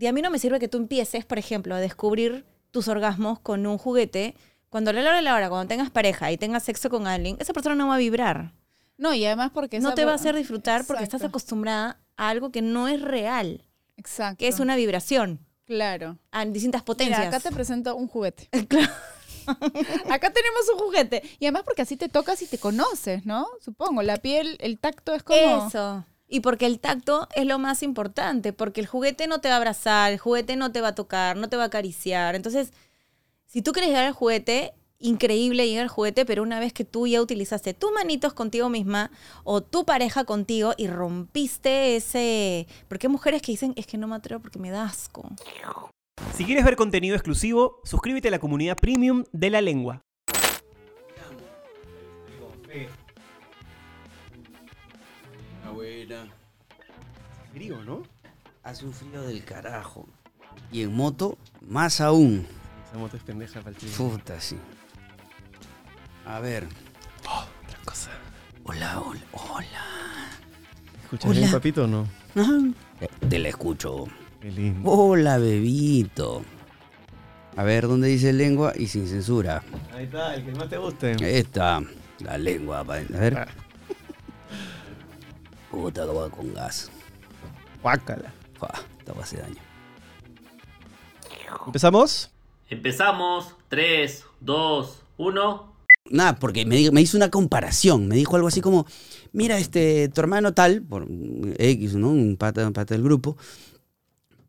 y a mí no me sirve que tú empieces, por ejemplo, a descubrir tus orgasmos con un juguete. Cuando a la hora de la hora, cuando tengas pareja y tengas sexo con alguien, esa persona no va a vibrar. No, y además porque... No te va a hacer disfrutar porque estás acostumbrada a algo que no es real, Exacto. que es una vibración Claro. a distintas potencias. Mira, acá te presento un juguete. Claro. Acá tenemos un juguete. Y además porque así te tocas y te conoces, ¿no? Supongo. La piel, el tacto es como... Eso. Y porque el tacto es lo más importante, porque el juguete no te va a abrazar, el juguete no te va a tocar, no te va a acariciar. Entonces, si tú quieres llegar al juguete, increíble llegar al juguete, pero una vez que tú ya utilizaste tus manitos contigo misma o tu pareja contigo y rompiste ese... Porque hay mujeres que dicen, es que no me atrevo porque me da asco. Si quieres ver contenido exclusivo, suscríbete a la comunidad premium de la lengua. Abuela. Frío, ¿no? Hace un frío del carajo. Y en moto, más aún. Esa moto es pendeja para el. Puta, sí. A ver. Otra cosa. Hola, hola, hola. ¿Escuchas Hola. bien, papito, o no? Eh, Te la escucho. Qué lindo. Hola, bebito. A ver, ¿dónde dice lengua? Y sin censura. Ahí está, el que más te guste. Esta, la lengua. A ver. Ah. Puta, va con gas. Guácala. Fua, esta va a hacer daño. ¿Empezamos? Empezamos. 3, 2, 1. Nada, porque me, me hizo una comparación. Me dijo algo así como, mira, este, tu hermano tal, por X, ¿no? Un pata, un pata del grupo.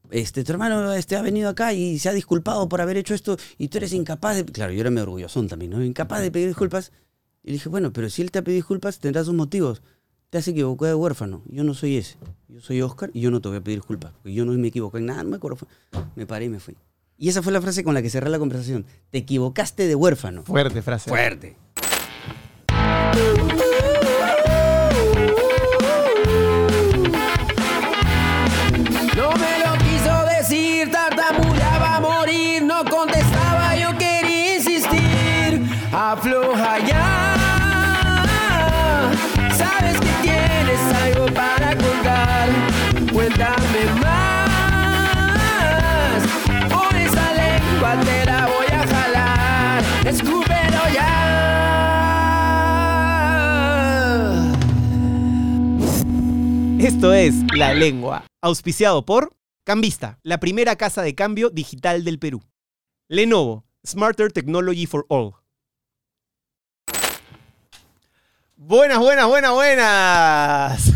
Este, tu hermano este, ha venido acá y se ha disculpado por haber hecho esto y tú eres incapaz de... Claro, yo era medio orgullosón también, ¿no? Incapaz de pedir disculpas. Y le dije, bueno, pero si él te ha pedido disculpas, tendrá sus motivos. Te has equivocado de huérfano. Yo no soy ese. Yo soy Oscar y yo no te voy a pedir disculpas. Porque yo no me equivoqué en nada, no me acuerdo. Me paré y me fui. Y esa fue la frase con la que cerré la conversación. Te equivocaste de huérfano. Fuerte frase. Fuerte. No me lo quiso decir, tartamudeaba a morir, no contestaba, yo quería insistir. Afloja ya, Esto es La Lengua, auspiciado por Cambista, la primera casa de cambio digital del Perú. Lenovo, Smarter Technology for All. Buenas, buenas, buenas, buenas.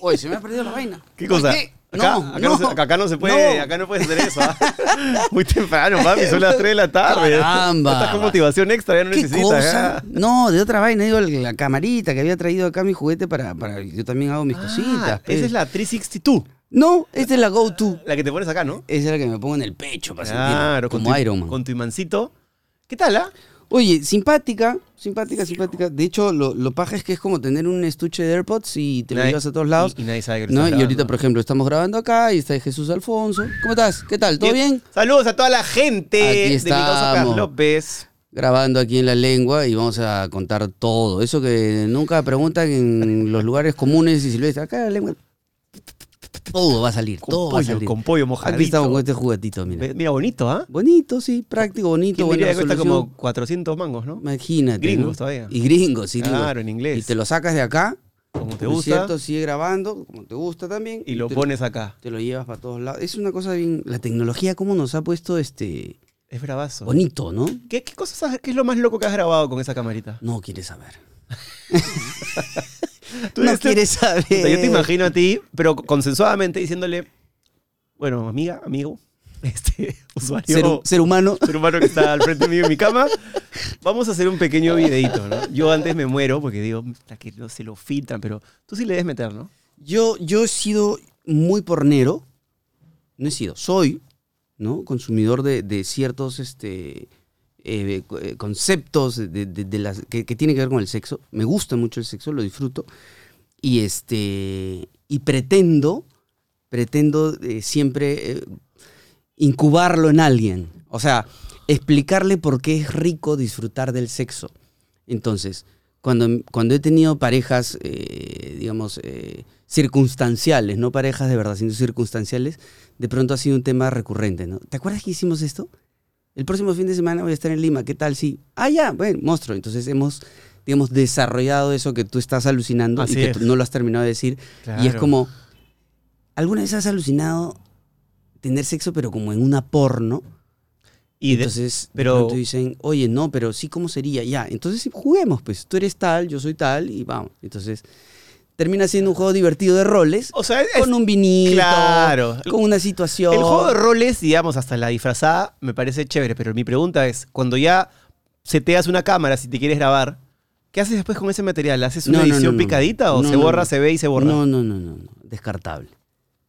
Oye, se me ha perdido la vaina. ¿Qué cosa? ¿Qué? Acá, No, acá no, se, no. acá no se puede, No. acá no puedes hacer eso. ¿ah? Muy temprano, papi, son las 3 de la tarde. Caramba. Estás con motivación extra, ya no ¿Qué necesitas. cosa? ¿ah? No, de otra vaina, digo, la camarita que había traído acá mi juguete para, para yo también hago mis Ah, cositas. pues. esa es la 362, No, esta es la Go-To. la que te pones acá, ¿no? Esa es la que me pongo en el pecho para Claro, sentir como tu, Iron Man. con tu imancito. ¿Qué tal, ah? Oye, simpática, simpática, simpática. De hecho, lo, lo paja es que es como tener un estuche de AirPods y te lo llevas a todos lados. Y, y nadie sabe que lo ¿no? Y ahorita, por ejemplo, estamos grabando acá y está Jesús Alfonso. ¿Cómo estás? ¿Qué tal? ¿Todo bien? Saludos a toda la gente Aquí de mi causa estamos. Carlos López. grabando aquí en la lengua y vamos a contar todo. Eso que nunca preguntan en los lugares comunes y silvestres. Acá en la lengua. Todo va a salir, Con todo va a salir. con pollo Aquí mojadito. estamos con este juguetito, mira. Mira, bonito, ¿ah? Bonito, sí, práctico, bonito, ¿Quién buena diría que cuesta como 400 mangos, no? Imagínate. Gringos ¿no? todavía. Y gringos, sí. gringos. Claro, en inglés. Y te lo sacas de acá, Como te gusta. cierto, sigue grabando, como te gusta también. y lo pones acá. Te lo llevas para todos lados. Es una cosa bien. La tecnología, cómo nos ha puesto este. Es bravazo. Bonito, ¿no? ¿Qué, qué cosas qué es lo más loco que has grabado con esa camarita? No quieres saber. Tú no eres- quieres saber. Yo te imagino a ti, pero consensuadamente diciéndole, bueno, amiga, amigo, este usuario, Ser, hu- ser humano. ser humano que está al frente mío en mi cama, vamos a hacer un pequeño videito, ¿no? Yo antes me muero porque digo, "Puta, que no se lo filtran, pero tú sí le debes meter, ¿no? Yo, yo he sido muy pornero. No he sido, soy, ¿no? Consumidor de, de ciertos este, eh, eh, conceptos de, las, que, que tienen que ver con el sexo. Me gusta mucho el sexo, lo disfruto. Y este. Y pretendo. Pretendo eh, siempre incubarlo en alguien. O sea, explicarle por qué es rico disfrutar del sexo. Entonces, cuando, cuando he tenido parejas, digamos, circunstanciales, no parejas de verdad, sino circunstanciales, de pronto ha sido un tema recurrente, ¿no? ¿Te acuerdas que hicimos esto? El próximo fin de semana voy a estar en Lima, ¿qué tal? Sí. Ah, ya, bueno, monstruo. Entonces hemos, digamos, desarrollado eso que tú estás alucinando Así y que es. no lo has terminado de decir. Y es como, ¿alguna vez has alucinado tener sexo pero como en una porno? Y de- entonces, pero- pronto dicen, oye, no, pero sí, ¿cómo sería? Ya, entonces juguemos, pues. Tú eres tal, yo soy tal, y vamos. Entonces, termina siendo un juego divertido de roles, o sea, es- con un vinito, Claro. con una situación. El juego de roles, digamos, hasta la disfrazada, me parece chévere, pero mi pregunta es, cuando ya seteas una cámara, si te quieres grabar, ¿qué haces después con ese material? ¿Haces una No, edición no, no. picadita o se borra, se ve y se borra? No, no, no, no, no, descartable.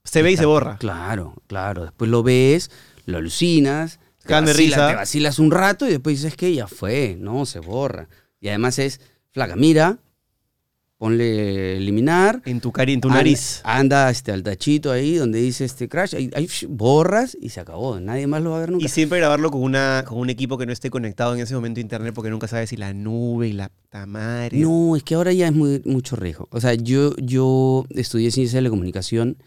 se ve y se borra. Claro, claro. Después lo ves, lo alucinas, te, Cagan de vacila- risa. te vacilas un rato y después dices que ya fue, no, se borra. Y además es, flaca, mira, ponle eliminar. En tu, cari en tu anda- nariz. Anda, este, al tachito ahí donde dice este crash, ahí, borras y se acabó. Nadie más lo va a ver nunca. Y siempre grabarlo con, una, con un equipo que no esté conectado en ese momento a internet porque nunca sabes si la nube y la tamare. No, es que ahora ya es muy, mucho riesgo. O sea, yo, yo estudié ciencia de la comunicación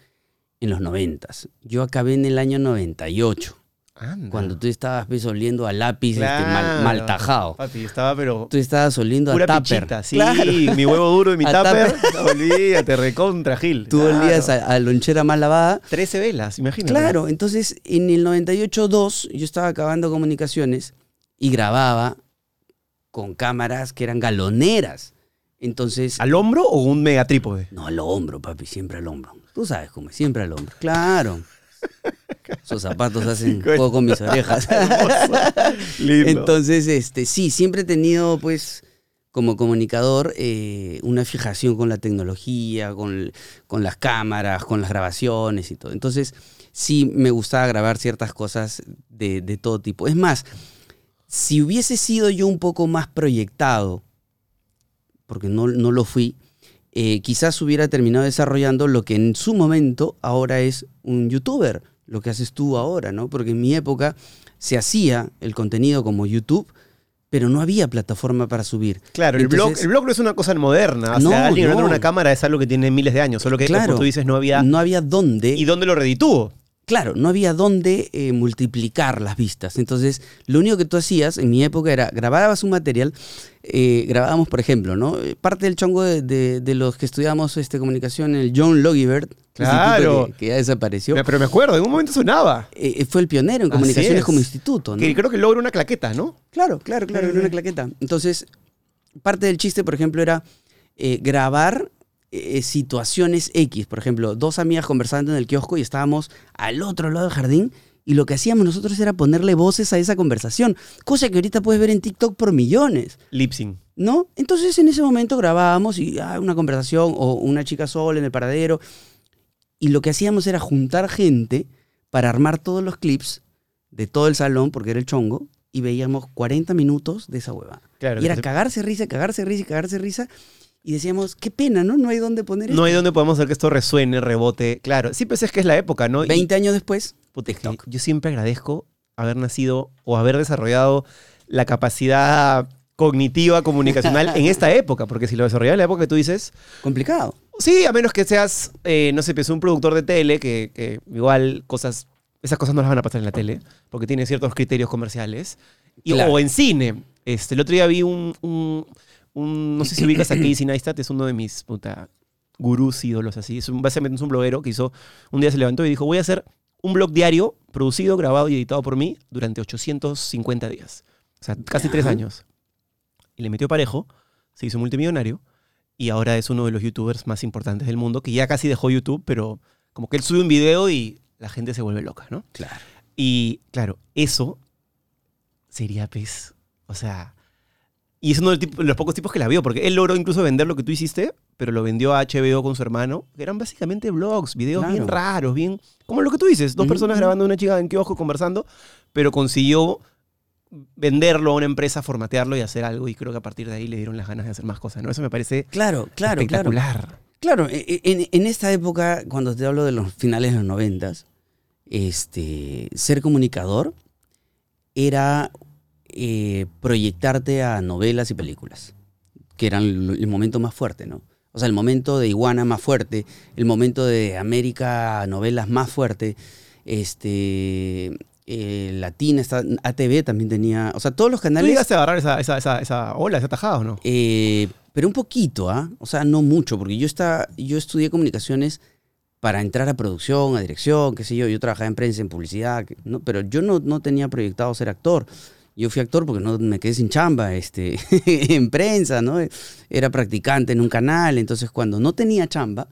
en los noventas. Yo acabé en el año 98, Anda. cuando tú estabas pues, oliendo a lápiz este, mal, tajado. Papi, estaba pero Tú estabas oliendo pura a tupper. pichita. Sí, Claro. mi huevo duro y mi tupper. Olvídate, recontra Gil. Tú Claro. olías a, a lonchera mal lavada. 13 velas, imagínate. Claro, entonces en el 98-2 yo estaba acabando comunicaciones y grababa con cámaras que eran galoneras. Entonces, ¿Al hombro o un mega trípode? no al hombro, papi, siempre al hombro. Tú sabes cómo es, siempre al hombro. Claro. Esos zapatos hacen juego con mis orejas. Lindo. Entonces, este, sí, siempre he tenido, pues, como comunicador, eh, una fijación con la tecnología, con, con las cámaras, con las grabaciones y todo. Entonces, sí me gustaba grabar ciertas cosas de, de todo tipo. Es más, si hubiese sido yo un poco más proyectado, porque no, no lo fui, eh, quizás hubiera terminado desarrollando lo que en su momento ahora es un youtuber, lo que haces tú ahora, ¿no? Porque en mi época se hacía el contenido como YouTube, pero no había plataforma para subir. Claro, el, blog, el blog no es una cosa moderna. O No, sea, alguien no. grabando una cámara es algo que tiene miles de años. Solo que, Claro. como tú dices, no había. No había dónde. ¿Y dónde lo redituvo? Claro, no había dónde eh, multiplicar las vistas. Entonces, lo único que tú hacías en mi época era grababas un material, eh, grabábamos, por ejemplo, ¿no? Eh, Parte del chongo de, de- de los que estudiamos este, comunicación, el John Logibert, Claro. que, que ya desapareció, Pero me acuerdo, en un momento sonaba. eh, fue el pionero en Así comunicaciones es. como instituto, ¿no? Que creo que logra una claqueta, ¿no? Claro, claro, claro, era una claqueta. Entonces, parte del chiste, por ejemplo, era grabar eh, situaciones X. Por ejemplo, dos amigas conversando en el kiosco y estábamos al otro lado del jardín y lo que hacíamos nosotros era ponerle voces a esa conversación, cosa que ahorita puedes ver en TikTok por millones. Lipsing. ¿No? Entonces en ese momento grabábamos y ah, una conversación o una chica sola en el paradero. Y lo que hacíamos era juntar gente para armar todos los clips de todo el salón, porque era el chongo, y veíamos 40 minutos de esa hueva. Claro. y era cagarse risa, cagarse risa y cagarse risa. Y decíamos, qué pena, ¿no? No hay dónde poner No esto. hay donde podemos hacer que esto resuene, rebote. Claro, sí, pues es que es la época, ¿no? Y- 20 años después, Puta, es que TikTok. yo siempre agradezco haber nacido o haber desarrollado la capacidad cognitiva, comunicacional en esta época, porque si lo desarrollaba en la época que tú dices, complicado. sí, a menos que seas, eh, no sé, pues un productor de tele, que, que igual cosas, esas cosas no las van a pasar en la tele, porque tiene ciertos criterios comerciales, y, Claro. o en cine. Este, el otro día vi un, un- un- no sé si ubicas a Casey Neistat, es uno de mis puta, gurús, ídolos así, es un, básicamente es un bloguero que hizo, un día se levantó y dijo, voy a hacer un blog diario, producido, grabado y editado por mí durante 850 días. O sea, casi tres años. Y le metió parejo, se hizo multimillonario y ahora es uno de los youtubers más importantes del mundo, que ya casi dejó YouTube, pero como que él sube un video y la gente se vuelve loca, ¿no? Claro. Y claro, eso sería, pues, o sea, y es uno de los pocos tipos que la vio, porque él logró incluso vender lo que tú hiciste, pero lo vendió a HBO con su hermano, que eran básicamente blogs, videos bien Claro. raros, bien, como lo que tú dices, dos personas grabando una chica en kiosco conversando, pero consiguió venderlo a una empresa, formatearlo y hacer algo, y creo que a partir de ahí le dieron las ganas de hacer más cosas, ¿no? Eso me parece Claro, claro, claro. espectacular. Claro, e- e- en, en esta época, cuando te hablo de los finales de los noventas, este, ser comunicador era eh, proyectarte a novelas y películas, que eran el, el momento más fuerte, ¿no? O sea, el momento de Iguana más fuerte, el momento de América Novelas más fuerte, este, eh, Latina, esta- ATV también tenía, o sea, todos los ¿Tú canales... llegaste a agarrar esa, esa, esa, esa ola, esa tajada o no? Eh, pero un poquito, ¿ah? O sea, no mucho, porque yo, está, yo estudié comunicaciones para entrar a producción, a dirección, qué sé yo. Yo trabajaba en prensa, en publicidad, ¿no? pero yo no, no tenía proyectado ser actor. Yo fui actor porque no me quedé sin chamba este, en prensa, ¿no? Era practicante en un canal, entonces cuando no tenía chamba,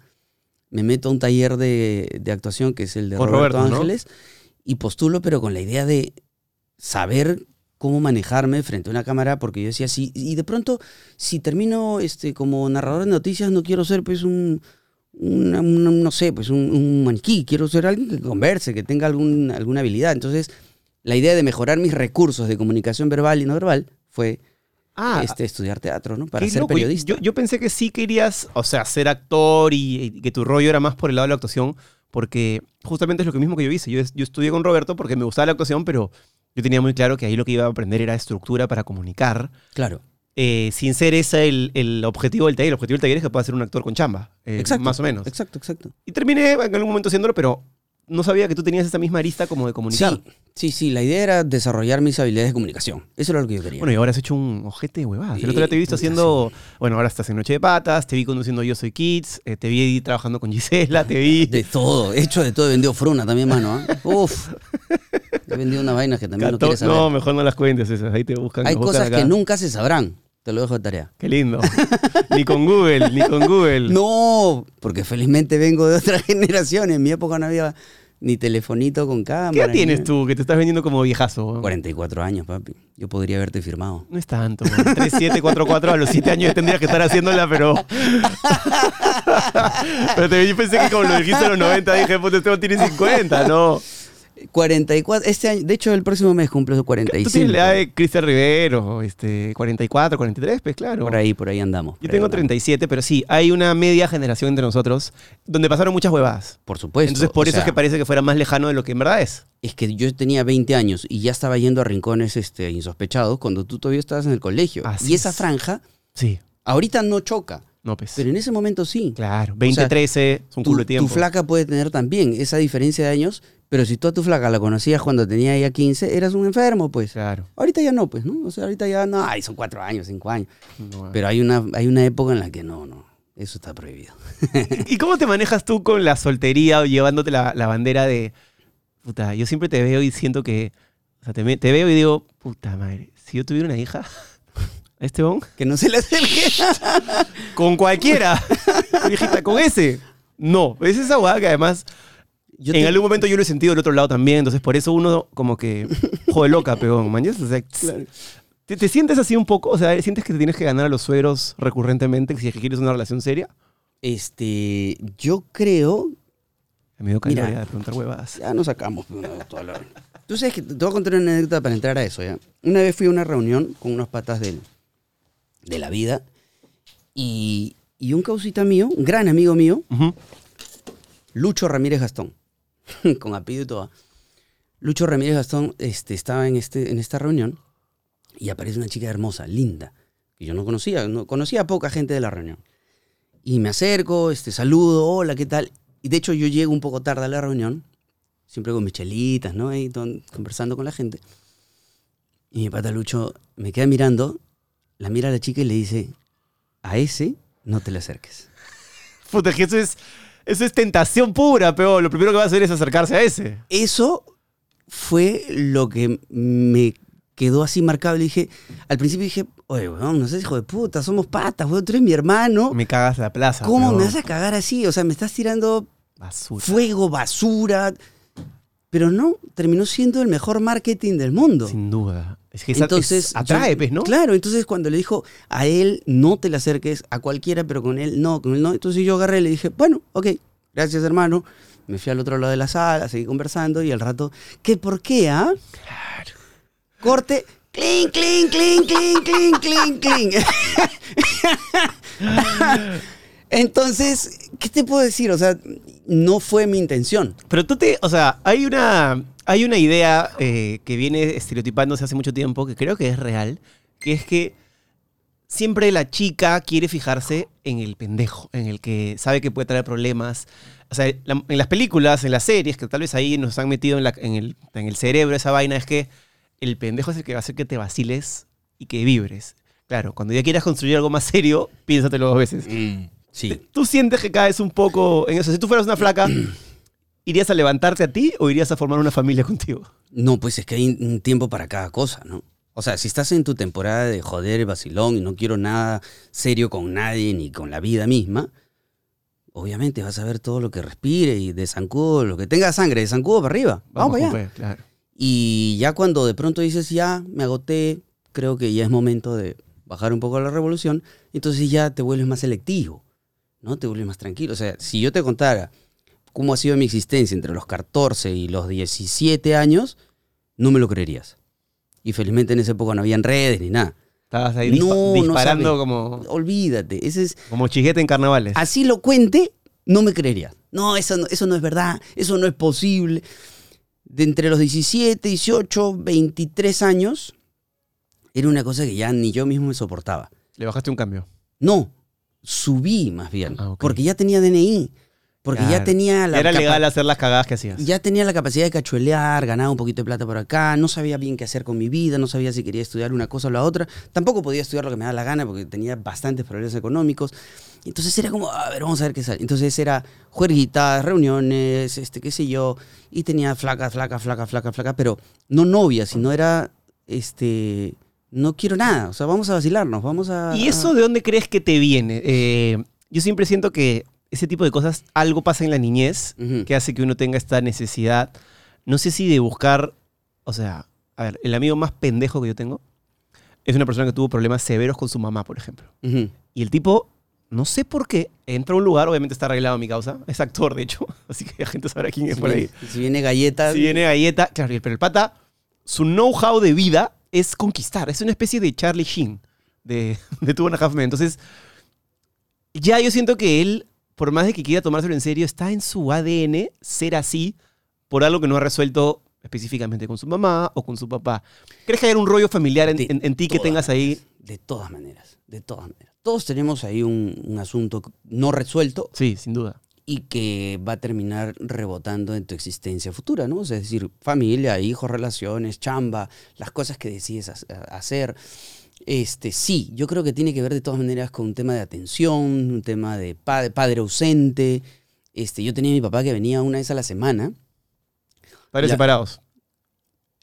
me meto a un taller de, de actuación que es el de Roberto, Roberto, ¿no? Ángeles y postulo, pero con la idea de saber cómo manejarme frente a una cámara, porque yo decía, sí, y de pronto, si termino este, como narrador de noticias, no quiero ser pues un, una- una- no sé, pues un, un maniquí, quiero ser alguien que converse, que tenga algún, alguna habilidad. Entonces, la idea de mejorar mis recursos de comunicación verbal y no verbal fue Ah, este, estudiar teatro, ¿no? Para ser loco. periodista. Yo, yo pensé que sí querías, o sea, ser actor y, y que tu rollo era más por el lado de la actuación, porque justamente es lo que mismo que yo hice. Yo, yo estudié con Roberto porque me gustaba la actuación, pero yo tenía muy claro que ahí lo que iba a aprender era estructura para comunicar, Claro. eh, sin ser ese el, el objetivo del taller. El objetivo del taller es que pueda ser un actor con chamba, eh, Exacto. más o menos. Exacto, exacto. Y terminé en algún momento haciéndolo, pero no sabía que tú tenías esa misma arista como de comunicar. Sí, sí, sí, la idea era desarrollar mis habilidades de comunicación. Eso era lo que yo quería. Bueno, y ahora has hecho un ojete de huevadas. El Eh, otro día te he visto haciendo. Bueno, ahora estás en Noche de Patas, te vi conduciendo Yo Soy Kids, eh, te vi ahí trabajando con Gisela, te vi. De todo, he hecho de todo, he vendido fruna también, mano. ¿ah? Uf. He vendido unas vainas que también no Cato- quieres saber. no, mejor no las cuentes esas. Ahí te buscan. Hay buscan cosas acá. que nunca se sabrán. Te lo dejo de tarea. Qué lindo. ni con Google, ni con Google. No, porque felizmente vengo de otra generación. En mi época no había ni telefonito con cámara. ¿Qué edad ni tienes nada. tú que te estás vendiendo como viejazo? weón? 44 años, papi. Yo podría haberte firmado. No es tanto. 3744 a los 7 años tendrías que estar haciéndola, pero. pero te, yo pensé que como lo dijiste a los 90, dije, puta, este tiene 50, no. 44, este año, de hecho el próximo mes cumple su 45. Tú tienes la edad de Cristian Rivero, este, 44, 43, pues claro. Por ahí, por ahí andamos. Yo tengo andamos. 37, pero sí, hay una media generación entre nosotros donde pasaron muchas huevadas. Por supuesto. Entonces, por o eso es que parece que fuera más lejano de lo que en verdad es. Es que yo tenía 20 años y ya estaba yendo a rincones este, insospechados cuando tú todavía estabas en el colegio. Así y esa es. franja Sí, ahorita no choca, no, pues. pero en ese momento sí. Claro, 20, sea, 13, es un Tu, culo de tu tiempo. flaca puede tener también esa diferencia de años, pero si tú a tu flaca la conocías cuando tenía ya 15, eras un enfermo, pues. Claro. Ahorita ya no, pues, ¿no? O sea, ahorita ya no, ay, son cuatro años, cinco años. Pero hay una, hay una época en la que no, no, eso está prohibido. ¿Y cómo te manejas tú con la soltería o llevándote la, la bandera de... Puta, yo siempre te veo y siento que... O sea, te, te veo y digo, puta madre, si yo tuviera una hija, ¿a este bon? Que no se le acerque. Con cualquiera. Hijita, con ese. No, es esa hueá que además Yo en te- algún momento yo lo he sentido del otro lado también, entonces por eso uno como que jode loca, peón, mañas. O sea, ¿te, te sientes así un poco? O sea, ¿sientes que te tienes que ganar a los suegros recurrentemente si es que quieres una relación seria? Este, yo creo, Me dio calor de preguntar huevadas. ya nos sacamos. pues, una- toda la- Tú sabes que te voy a contar una anécdota para entrar a eso, ¿ya? Una vez fui a una reunión con unos patas del, de la vida y, y un causita mío, un gran amigo mío. Lucho Ramírez Gastón, con apellido y todo. Lucho Ramírez Gastón este, estaba en, este, en esta reunión y aparece una chica hermosa, linda, que yo no conocía, no conocía poca gente de la reunión. Y me acerco, este, saludo, hola, ¿qué tal? Y de hecho yo llego un poco tarde a la reunión, siempre con mis chelitas, ¿no? Ahí conversando con la gente. Y mi pata Lucho me queda mirando, la mira a la chica y le dice, a ese no te le acerques. Puta, que eso es, eso es tentación pura, pero lo primero que va a hacer es acercarse a ese. eso fue lo que me quedó así marcado. Le dije, al principio dije, oye, weón, no seas hijo de puta, somos patas, weón, tú eres mi hermano. Me cagas la plaza. ¿Cómo me vas a cagar así? O sea, me estás tirando Basura. fuego, basura. Pero no, terminó siendo el mejor marketing del mundo. Sin duda. Es que Entonces, es- atrae, pues, ¿no? Claro, entonces cuando le dijo a él no te le acerques, a cualquiera, pero con él no, con él no. Entonces yo agarré y le dije, bueno, ok, gracias hermano. Me fui al otro lado de la sala, seguí conversando y al rato, ¿qué por qué, ah? Claro. Corte, clink, clink, clink, clink, clink, clink, clink. Entonces, ¿qué te puedo decir? O sea, no fue mi intención. Pero tú te, o sea, hay una, hay una idea eh, que viene estereotipándose hace mucho tiempo, que creo que es real, que es que siempre la chica quiere fijarse en el pendejo, en el que sabe que puede traer problemas. O sea, la- en las películas, en las series, que tal vez ahí nos han metido en, la- en el, en el cerebro esa vaina, es que el pendejo es el que va a hacer que te vaciles y que vibres. Claro, cuando ya quieras construir algo más serio, piénsatelo dos veces. Sí. ¿Tú sientes que caes un poco en eso? Si tú fueras una flaca, ¿irías a levantarte a ti o irías a formar una familia contigo? No, pues es que hay un tiempo para cada cosa, ¿no? O sea, si estás en tu temporada de joder, vacilón y no quiero nada serio con nadie ni con la vida misma, obviamente vas a ver todo lo que respire y de zancudo, lo que tenga sangre, de zancudo para arriba. Vamos, para allá. claro. Y ya cuando de pronto dices, ya me agoté, creo que ya es momento de bajar un poco la revolución, entonces ya te vuelves más selectivo, ¿no? Te vuelves más tranquilo. O sea, si yo te contara cómo ha sido mi existencia entre los 14 y los 17 años, no me lo creerías. Y felizmente en esa época no habían redes ni nada. Estabas ahí No, disparando como, Olvídate, ese es... como chiquete en carnavales. Así lo cuente, no me creerías. No, eso no, eso no es verdad, eso no es posible. De entre los 17, 18, 23 años, era una cosa que ya ni yo mismo me soportaba. Le bajaste un cambio. No, subí más bien, Ah, porque ya tenía DNI, porque ya tenía la Era legal hacer las cagadas que hacías. ya tenía la capacidad de cachuelear, ganaba un poquito de plata por acá, no sabía bien qué hacer con mi vida, no sabía si quería estudiar una cosa o la otra, tampoco podía estudiar lo que me da la gana porque tenía bastantes problemas económicos. Entonces era como, a ver, vamos a ver qué sale. Entonces era juerguitas, reuniones, este, qué sé yo, y tenía flaca, flaca, flaca, flaca, flaca, pero no novia, sino era, este, no quiero nada, o sea, vamos a vacilarnos, vamos a... ¿Y eso de dónde crees que te viene? Eh, yo siempre siento que ese tipo de cosas, algo pasa en la niñez que hace que uno tenga esta necesidad, no sé si de buscar, o sea, a ver, el amigo más pendejo que yo tengo es una persona que tuvo problemas severos con su mamá, por ejemplo. Y el tipo, no sé por qué, entra a un lugar, obviamente está arreglado mi causa, es actor de hecho, así que la gente sabrá quién es Si por ahí. viene, si viene galleta... Si viene galleta, claro, pero el pata, su know-how de vida es conquistar. Es una especie de Charlie Sheen de, de Two and a Half Men. Entonces, ya yo siento que él, por más de que quiera tomárselo en serio, está en su ADN ser así por algo que no ha resuelto específicamente con su mamá o con su papá. ¿Crees que hay un rollo familiar en, De en- en ti que tengas ahí? maneras, De todas maneras, de todas maneras. Todos tenemos ahí un, un asunto no resuelto Sí, sin duda. Y que va a terminar rebotando en tu existencia futura, ¿no? O sea, es decir, familia, hijos, relaciones, chamba, las cosas que decides ha- hacer. Este, sí, yo creo que tiene que ver de todas maneras con un tema de atención, un tema de padre, padre ausente. Este, yo tenía a mi papá que venía una vez a la semana, Padres separados.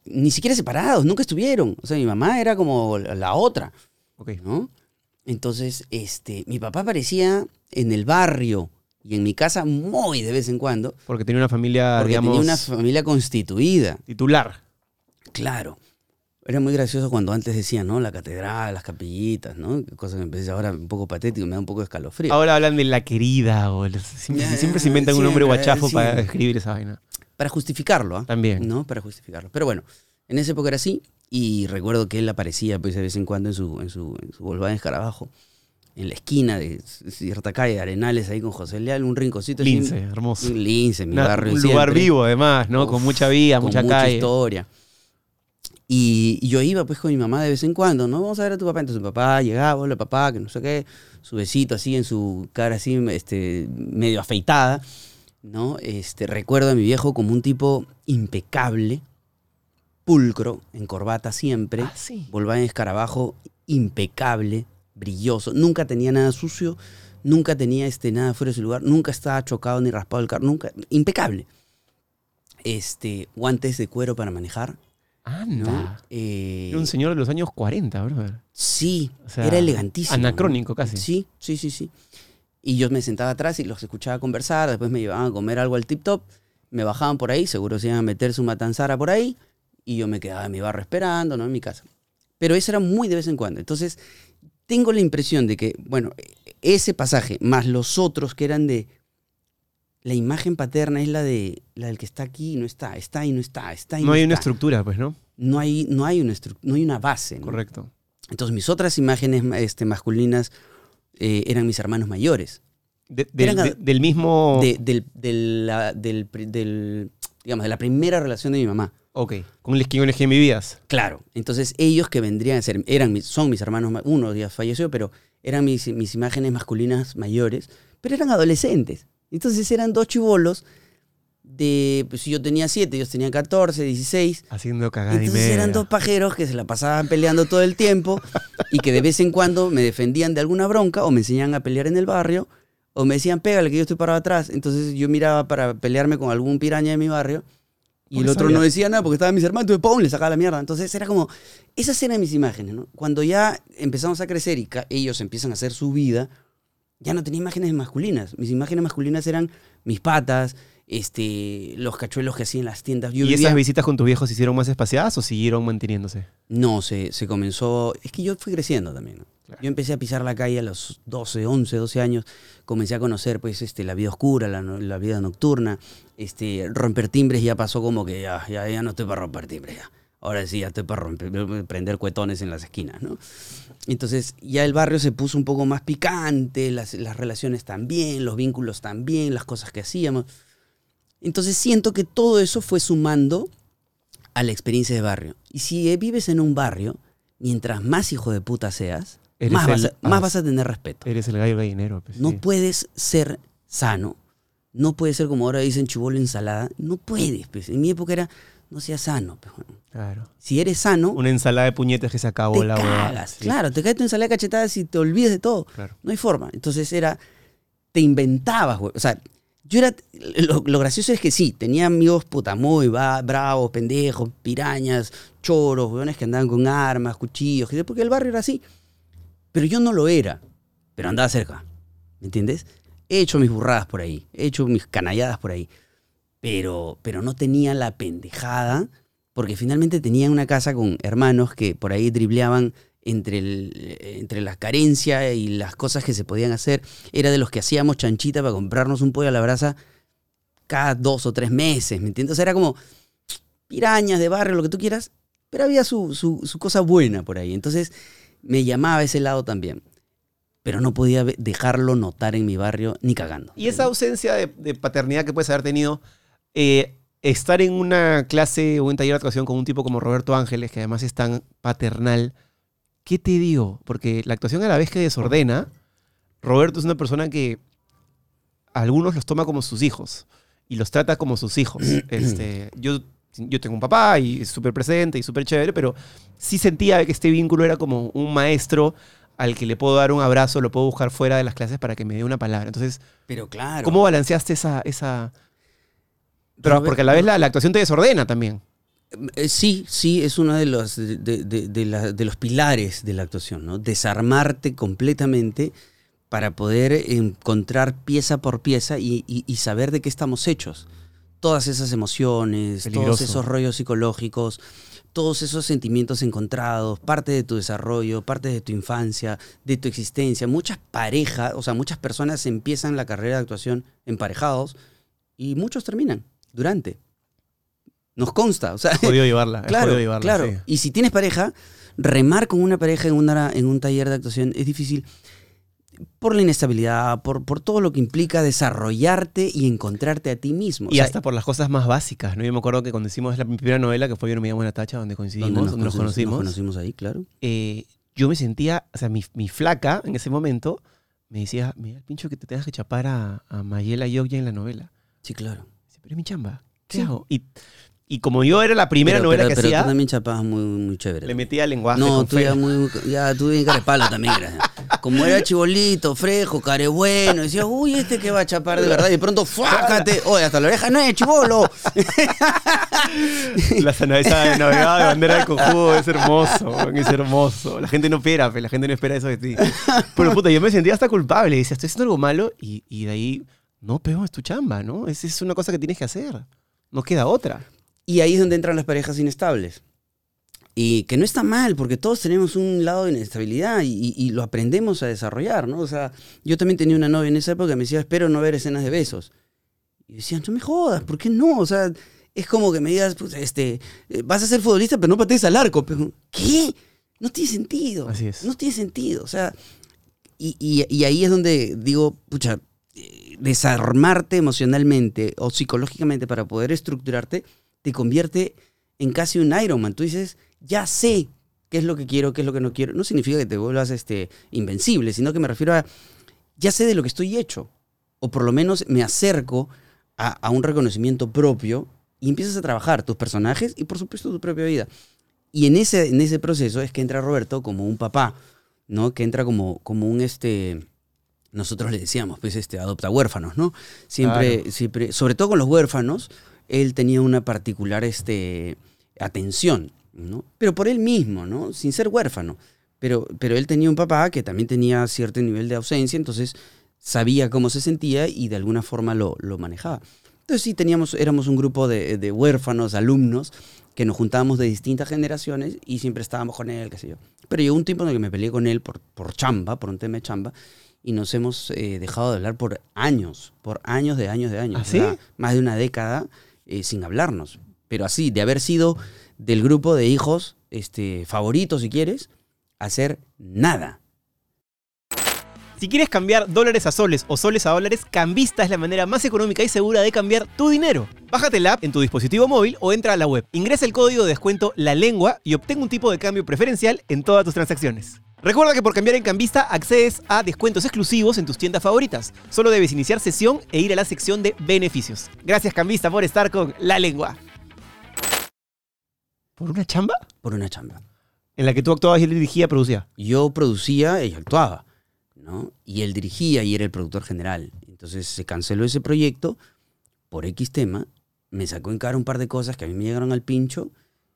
ni siquiera separados, nunca estuvieron. O sea, mi mamá era como la- la otra. Ok. ¿no? Entonces, este, mi papá aparecía en el barrio y en mi casa muy de vez en cuando, Porque tenía una familia, porque digamos, tenía una familia constituida, titular. claro. Era muy gracioso cuando antes decían, ¿no? La catedral, las capillitas, ¿no? Cosa que me parece ahora un poco patético, me da un poco de escalofrío. Ahora hablan de la querida o el- siempre, Ya, siempre se inventan un nombre siempre, guachafo para siempre. escribir esa vaina. Para justificarlo, ¿ah? También. ¿No? Para justificarlo. Pero bueno, en esa época era así y recuerdo que él aparecía pues de vez en cuando en su, en su, en su Volkswagen Escarabajo, en la esquina de cierta calle de Arenales, ahí con José Leal, un rinconcito. Lince, hermoso. Un lince, mi Una- barrio. un lugar siempre, vivo, además, ¿no? Uf, con mucha vida, con mucha calle. historia. Y, y yo iba pues con mi mamá de vez en cuando, ¿no? Vamos a ver a tu papá. Entonces papá llegaba, hola papá, que no sé qué, su besito así en su cara así, este, medio afeitada, ¿no? Este, recuerdo a mi viejo como un tipo impecable, pulcro, en corbata siempre, Ah, sí. Volkswagen escarabajo, impecable, brilloso, nunca tenía nada sucio, nunca tenía este, nada fuera de su lugar, nunca estaba chocado ni raspado el carro, nunca, impecable. Este, guantes de cuero para manejar, ¿no? Anda. Eh, Era un señor de los años 40, brother. Sí, O sea, era elegantísimo. anacrónico ¿no? casi. Sí, sí, sí, sí. Y yo me sentaba atrás y los escuchaba conversar, después me llevaban a comer algo al tip top, me bajaban por ahí, seguro se iban a meter su matanzara por ahí, y yo me quedaba en mi barrio esperando, ¿no? En mi casa. Pero eso era muy de vez en cuando. Entonces, tengo la impresión de que, bueno, ese pasaje, más los otros que eran de. La imagen paterna es la de la del que está aquí y no está, está y no está, está y no, No hay una estructura, pues, ¿no? No hay, no hay una no hay una base. ¿no? Correcto. Entonces mis otras imágenes este, masculinas eh, eran mis hermanos mayores. De- Eran- de- del mismo... De, del, del, la- del del, digamos, de la primera relación de mi mamá. Ok. Con los que, los que vivías. Claro. Entonces ellos que vendrían a ser, eran mis, son mis hermanos, ma- uno ya falleció, pero eran mis, mis imágenes masculinas mayores, pero eran adolescentes. Entonces eran dos chivolos de, pues si yo tenía siete, ellos tenían 14, 16. Haciendo cagada y Entonces media. eran dos pajeros que se la pasaban peleando todo el tiempo y que de vez en cuando me defendían de alguna bronca o me enseñaban a pelear en el barrio o me decían, pégale que yo estoy parado atrás. Entonces yo miraba para pelearme con algún piraña de mi barrio y el otro no decía nada porque estaban mis hermanos, entonces ¡pum! le sacaba la mierda. Entonces era como, esas eran mis imágenes, ¿no? Cuando ya empezamos a crecer y ellos empiezan a hacer su vida, ya no tenía imágenes masculinas. Mis imágenes masculinas eran mis patas, este, los cachuelos que hacía en las tiendas. Yo ¿Y vivía- esas visitas con tus viejos se hicieron más espaciadas o siguieron manteniéndose? no, se, se comenzó. Es que yo fui creciendo también. ¿no? Claro. Yo empecé a pisar la calle a los 12, 11, 12 años. Comencé a conocer pues, este, la vida oscura, la, la vida nocturna. Este, romper timbres ya pasó como que ya, ya, ya no estoy para romper timbres. Ya. Ahora sí, ya estoy para romper, prender cuetones en las esquinas. ¿no? Entonces ya el barrio se puso un poco más picante, las, las relaciones también, los vínculos también, las cosas que hacíamos. Entonces siento que todo eso fue sumando a la experiencia de barrio. Y si eh, vives en un barrio, mientras más hijo de puta seas, más, vas a, más vas a tener respeto. Eres el gallo gallinero. pues, No sí. puedes ser sano. No puedes ser como ahora dicen chubolo ensalada. No puedes. Pues. En mi época era, no seas sano. pues. Claro. Si eres sano, Una ensalada de puñetes que se acabó te la cagas. Sí, Claro, te cae tu ensalada de cachetadas y te olvides de todo. claro. No hay forma. Entonces era, te inventabas, güey. O sea, yo era, lo, gracioso es que sí, tenía amigos puta bravos, pendejos, pirañas, choros, weones que andaban con armas, cuchillos, que- porque el barrio era así. Pero yo no lo era, pero andaba cerca, ¿me entiendes? He hecho mis burradas por ahí, he hecho mis canalladas por ahí, pero, pero no tenía la pendejada, porque finalmente tenía una casa con hermanos que por ahí dribleaban entre, entre la carencia y las cosas que se podían hacer. Era de los que hacíamos chanchita para comprarnos un pollo a la brasa cada dos o tres meses, ¿me entiendes? O sea, era como pirañas de barrio, lo que tú quieras, pero había su, su- su cosa buena por ahí. Entonces me llamaba ese lado también. Pero no podía dejarlo notar en mi barrio ni cagando. Y esa ausencia de, de paternidad que puedes haber tenido, eh, estar en una clase o un taller de actuación con un tipo como Roberto Ángeles, que además es tan paternal, ¿qué te dio? Porque la actuación a la vez que desordena, Roberto es una persona que a algunos los toma como sus hijos y los trata como sus hijos. este, yo, yo tengo un papá y es súper presente y súper chévere, pero sí sentía que este vínculo era como un maestro al que le puedo dar un abrazo, lo puedo buscar fuera de las clases para que me dé una palabra. Entonces, Pero claro. ¿Cómo balanceaste esa... esa... Pero Robert- porque a la vez la, la actuación te desordena también. Eh, Sí, sí, es uno de los, de, de- de la- de los pilares de la actuación, ¿no? Desarmarte completamente para poder encontrar pieza por pieza y, y- y saber de qué estamos hechos. Todas esas emociones, todos esos rollos psicológicos, todos esos sentimientos encontrados, parte de tu desarrollo, parte de tu infancia, de tu existencia. Muchas parejas, o sea, muchas personas empiezan la carrera de actuación emparejados y muchos terminan durante. Nos consta, o sea, llevarla. Claro, jodido llevarla, claro. sí. Y si tienes pareja, remar con una pareja en, una, en un taller de actuación es difícil por la inestabilidad, por, por todo lo que implica desarrollarte y encontrarte a ti mismo. O Y sea, hasta por las cosas más básicas, ¿no? Yo me acuerdo que cuando hicimos la primera novela, que fue Yo no me llamo Natacha, donde coincidimos, donde donde nos, conocimos, Nos conocimos ahí, claro. eh, yo me sentía, o sea, mi, mi flaca en ese momento me decía, mira, el pincho que te tengas que chapar a, a Mayela Yogya en la novela. Sí, claro. Pero es mi chamba, ¿qué Sí. hago? Y, y como yo era la primera pero, novela pero, que pero hacía, tú también chapabas muy, muy chévere. le metía lenguaje no, tú ya muy, ya tú bien carepalo también eras. Como era chibolito, frejo, care bueno, decías, uy, este que va a chapar de verdad, y de pronto, ¡fájate! Oye, hasta la oreja no es chibolo. La sana- esa navegada de bandera del cojudo es hermoso, es hermoso. La gente no espera, la gente no espera eso de ti. Pero puta, yo me sentía hasta culpable. Decía, estoy haciendo algo malo y, y de ahí, no, pero es tu chamba, ¿no? Es, es una cosa que tienes que hacer. No queda otra. Y ahí es donde entran las parejas inestables. Y que no está mal, porque todos tenemos un lado de inestabilidad y, lo aprendemos a desarrollar, ¿no? O sea, yo también tenía una novia en esa época que me decía, espero no ver escenas de besos. Y decía, no me jodas, ¿por qué no? O sea, es como que me digas, pues, este, eh, vas a ser futbolista, pero no patees al arco. Pero, ¿Qué? No tiene sentido. Así es. No tiene sentido. O sea, y, y- y ahí es donde digo, pucha, eh, desarmarte emocionalmente o psicológicamente para poder estructurarte te convierte en casi un Ironman. Tú dices, ya sé qué es lo que quiero, qué es lo que no quiero. No significa que te vuelvas este, invencible, sino que me refiero a, ya sé de lo que estoy hecho. O por lo menos me acerco a, a un reconocimiento propio y empiezas a trabajar tus personajes y por supuesto tu propia vida. Y en ese, en ese proceso es que entra Roberto como un papá, ¿no? Que entra como, como un este. Nosotros le decíamos, pues, este, adopta huérfanos, ¿no? Siempre, siempre, sobre todo con los huérfanos, él tenía una particular este, atención, ¿no? Pero por él mismo, ¿no? Sin ser huérfano. Pero, pero él tenía un papá que también tenía cierto nivel de ausencia, entonces sabía cómo se sentía y de alguna forma lo, lo manejaba. Entonces sí, teníamos, éramos un grupo de, de huérfanos, alumnos, que nos juntábamos de distintas generaciones y siempre estábamos con él, qué sé yo. Pero llegó un tiempo en el que me peleé con él por, por chamba, por un tema de chamba, y nos hemos eh, dejado de hablar por años, por años de años de años. ¿Ah, sí? Más de una década eh, sin hablarnos. Pero así, de haber sido del grupo de hijos este, favoritos, si quieres, a ser nada. Si quieres cambiar dólares a soles o soles a dólares, Cambista es la manera más económica y segura de cambiar tu dinero. Bájate la app en tu dispositivo móvil o entra a la web. Ingresa el código de descuento La Lengua y obtén un tipo de cambio preferencial en todas tus transacciones. Recuerda que por cambiar en Cambista accedes a descuentos exclusivos en tus tiendas favoritas. Solo debes iniciar sesión e ir a la sección de beneficios. Gracias Cambista por estar con La Lengua. ¿Por una chamba? Por una chamba. En la que tú actuabas y él dirigía, producía. Yo producía y actuaba, ¿no? Y él dirigía y era el productor general. Entonces se canceló ese proyecto por X tema, me sacó en cara un par de cosas que a mí me llegaron al pincho,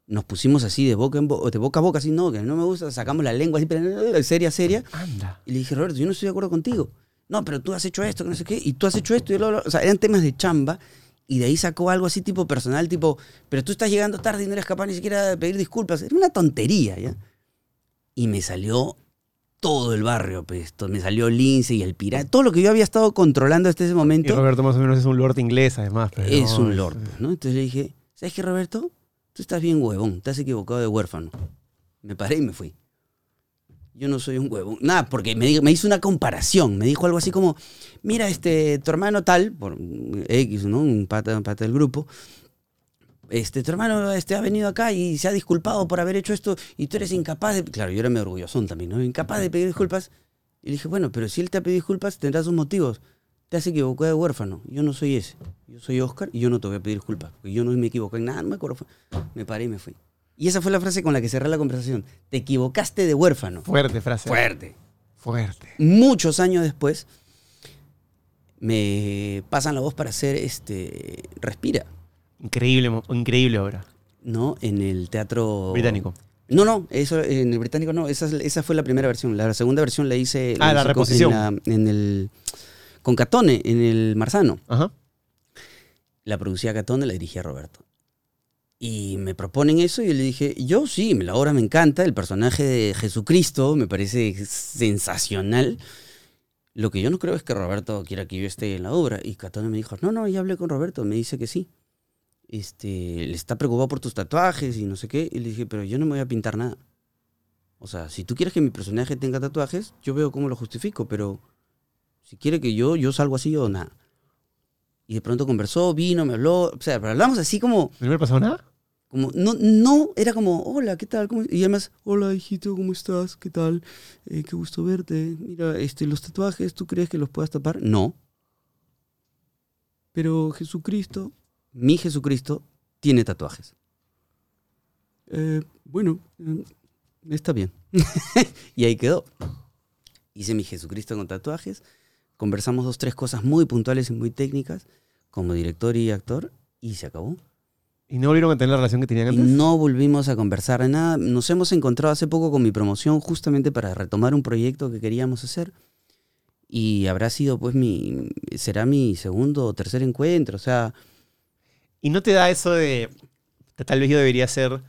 nos pusimos así de boca, en bo- de boca a boca, así, no, que no me gusta, sacamos la lengua así, pero, seria, seria, Anda. y le dije, Roberto, yo no estoy de acuerdo contigo. No, pero tú has hecho esto, que no sé qué, y tú has hecho esto, y bla, bla. o sea, eran temas de chamba, y de ahí sacó algo así tipo personal, tipo, pero tú estás llegando tarde y no eres capaz ni siquiera de pedir disculpas. Era una tontería, ¿ya? Y me salió todo el barrio, pues, me salió Lince y el pirata, todo lo que yo había estado controlando hasta ese Y momento Roberto más o menos es un lord inglés, además. pero es no, un lord, ¿no? Entonces le dije, ¿sabes qué, Roberto? Tú estás bien huevón, has equivocado de huérfano. Me paré y me fui. Yo no soy un huevón. Nada, porque me, me hizo una comparación. Me dijo algo así como, mira, este, tu hermano tal, por X, ¿no? Un pata, un pata del grupo. Este, tu hermano este, ha venido acá y se ha disculpado por haber hecho esto y tú eres incapaz de... Claro, yo era medio orgullosón también, ¿no? Incapaz de pedir disculpas. Y le dije, bueno, pero si él te ha pedido disculpas, tendrá sus motivos. Te has equivocado de huérfano. Yo no soy ese. Yo soy Oscar y yo no te voy a pedir disculpas. Porque yo no me equivoqué en nada, no me acuerdo. Me paré y me fui. Y esa fue la frase con la que cerré la conversación. Te equivocaste de huérfano. Fuerte frase. Fuerte. Fuerte. Muchos años después, me pasan la voz para hacer este Respira, Increíble, increíble obra. ¿no? En el teatro... Británico. No, no, eso en el británico no, esa, es- esa fue la primera versión. La segunda versión la hice, Ah, la con- reposición. En, la- en el con Catone, en el Marzano. Ajá. La producía Catone, la dirigía Roberto. Y me proponen eso y yo le dije, yo sí, la obra me encanta, el personaje de Jesucristo me parece sensacional. Lo que yo no creo es que Roberto quiera que yo esté en la obra. Y Catone me dijo, no, no, ya hablé con Roberto, me dice que sí. Este, le está preocupado por tus tatuajes y no sé qué. Y le dije, pero yo no me voy a pintar nada. O sea, si tú quieres que mi personaje tenga tatuajes, yo veo cómo lo justifico, pero si quiere que yo, yo salgo así o nada. Y de pronto conversó, vino, me habló, o sea, pero hablamos así como, ¿No me ha pasado nada? como, no, no, era como, hola, ¿qué tal? ¿Cómo-" Y además, hola, hijito, ¿cómo estás? ¿Qué tal? Eh, qué gusto verte. Mira, este, los tatuajes, ¿tú crees que los puedas tapar? No. Pero Jesucristo, mi Jesucristo, tiene tatuajes. "Eh, bueno, eh, está bien. y ahí quedó. Hice mi Jesucristo con tatuajes. Conversamos dos, tres cosas muy puntuales y muy técnicas como director y actor y se acabó. ¿Y no volvieron a tener la relación que tenían Y antes? no volvimos a conversar de nada. Nos hemos encontrado hace poco con mi promoción justamente para retomar un proyecto que queríamos hacer. Y habrá sido pues mi, será mi segundo o tercer encuentro. O sea, ¿Y no te da eso de tal vez yo debería ser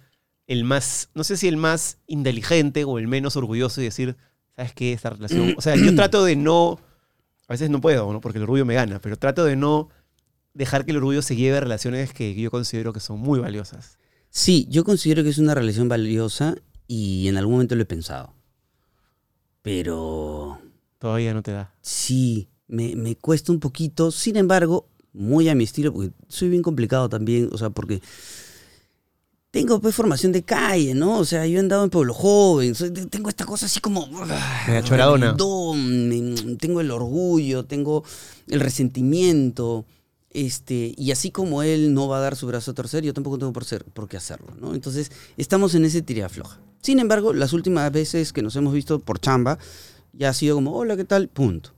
el más, no sé si el más inteligente o el menos orgulloso y decir, ¿sabes qué? Esta relación. O sea, yo trato de no. A veces no puedo, ¿no? Porque el orgullo me gana, pero trato de no dejar que el orgullo se lleve a relaciones que yo considero que son muy valiosas. sí, yo considero que es una relación valiosa y en algún momento lo he pensado. Pero Todavía no te da. Sí, me, me cuesta un poquito. Sin embargo, muy a mi estilo, porque soy bien complicado también, o sea, porque tengo pues formación de calle, ¿no? O sea, yo he andado en Pueblo Joven, soy- tengo esta cosa así como... Media choradona. tengo el orgullo, tengo el resentimiento, este, y así como él no va a dar su brazo a torcer, yo tampoco tengo por, ser, por qué hacerlo, ¿no? Entonces, estamos en ese tira floja. Sin embargo, las últimas veces que nos hemos visto por chamba, ya ha sido como, hola, ¿qué tal? Punto.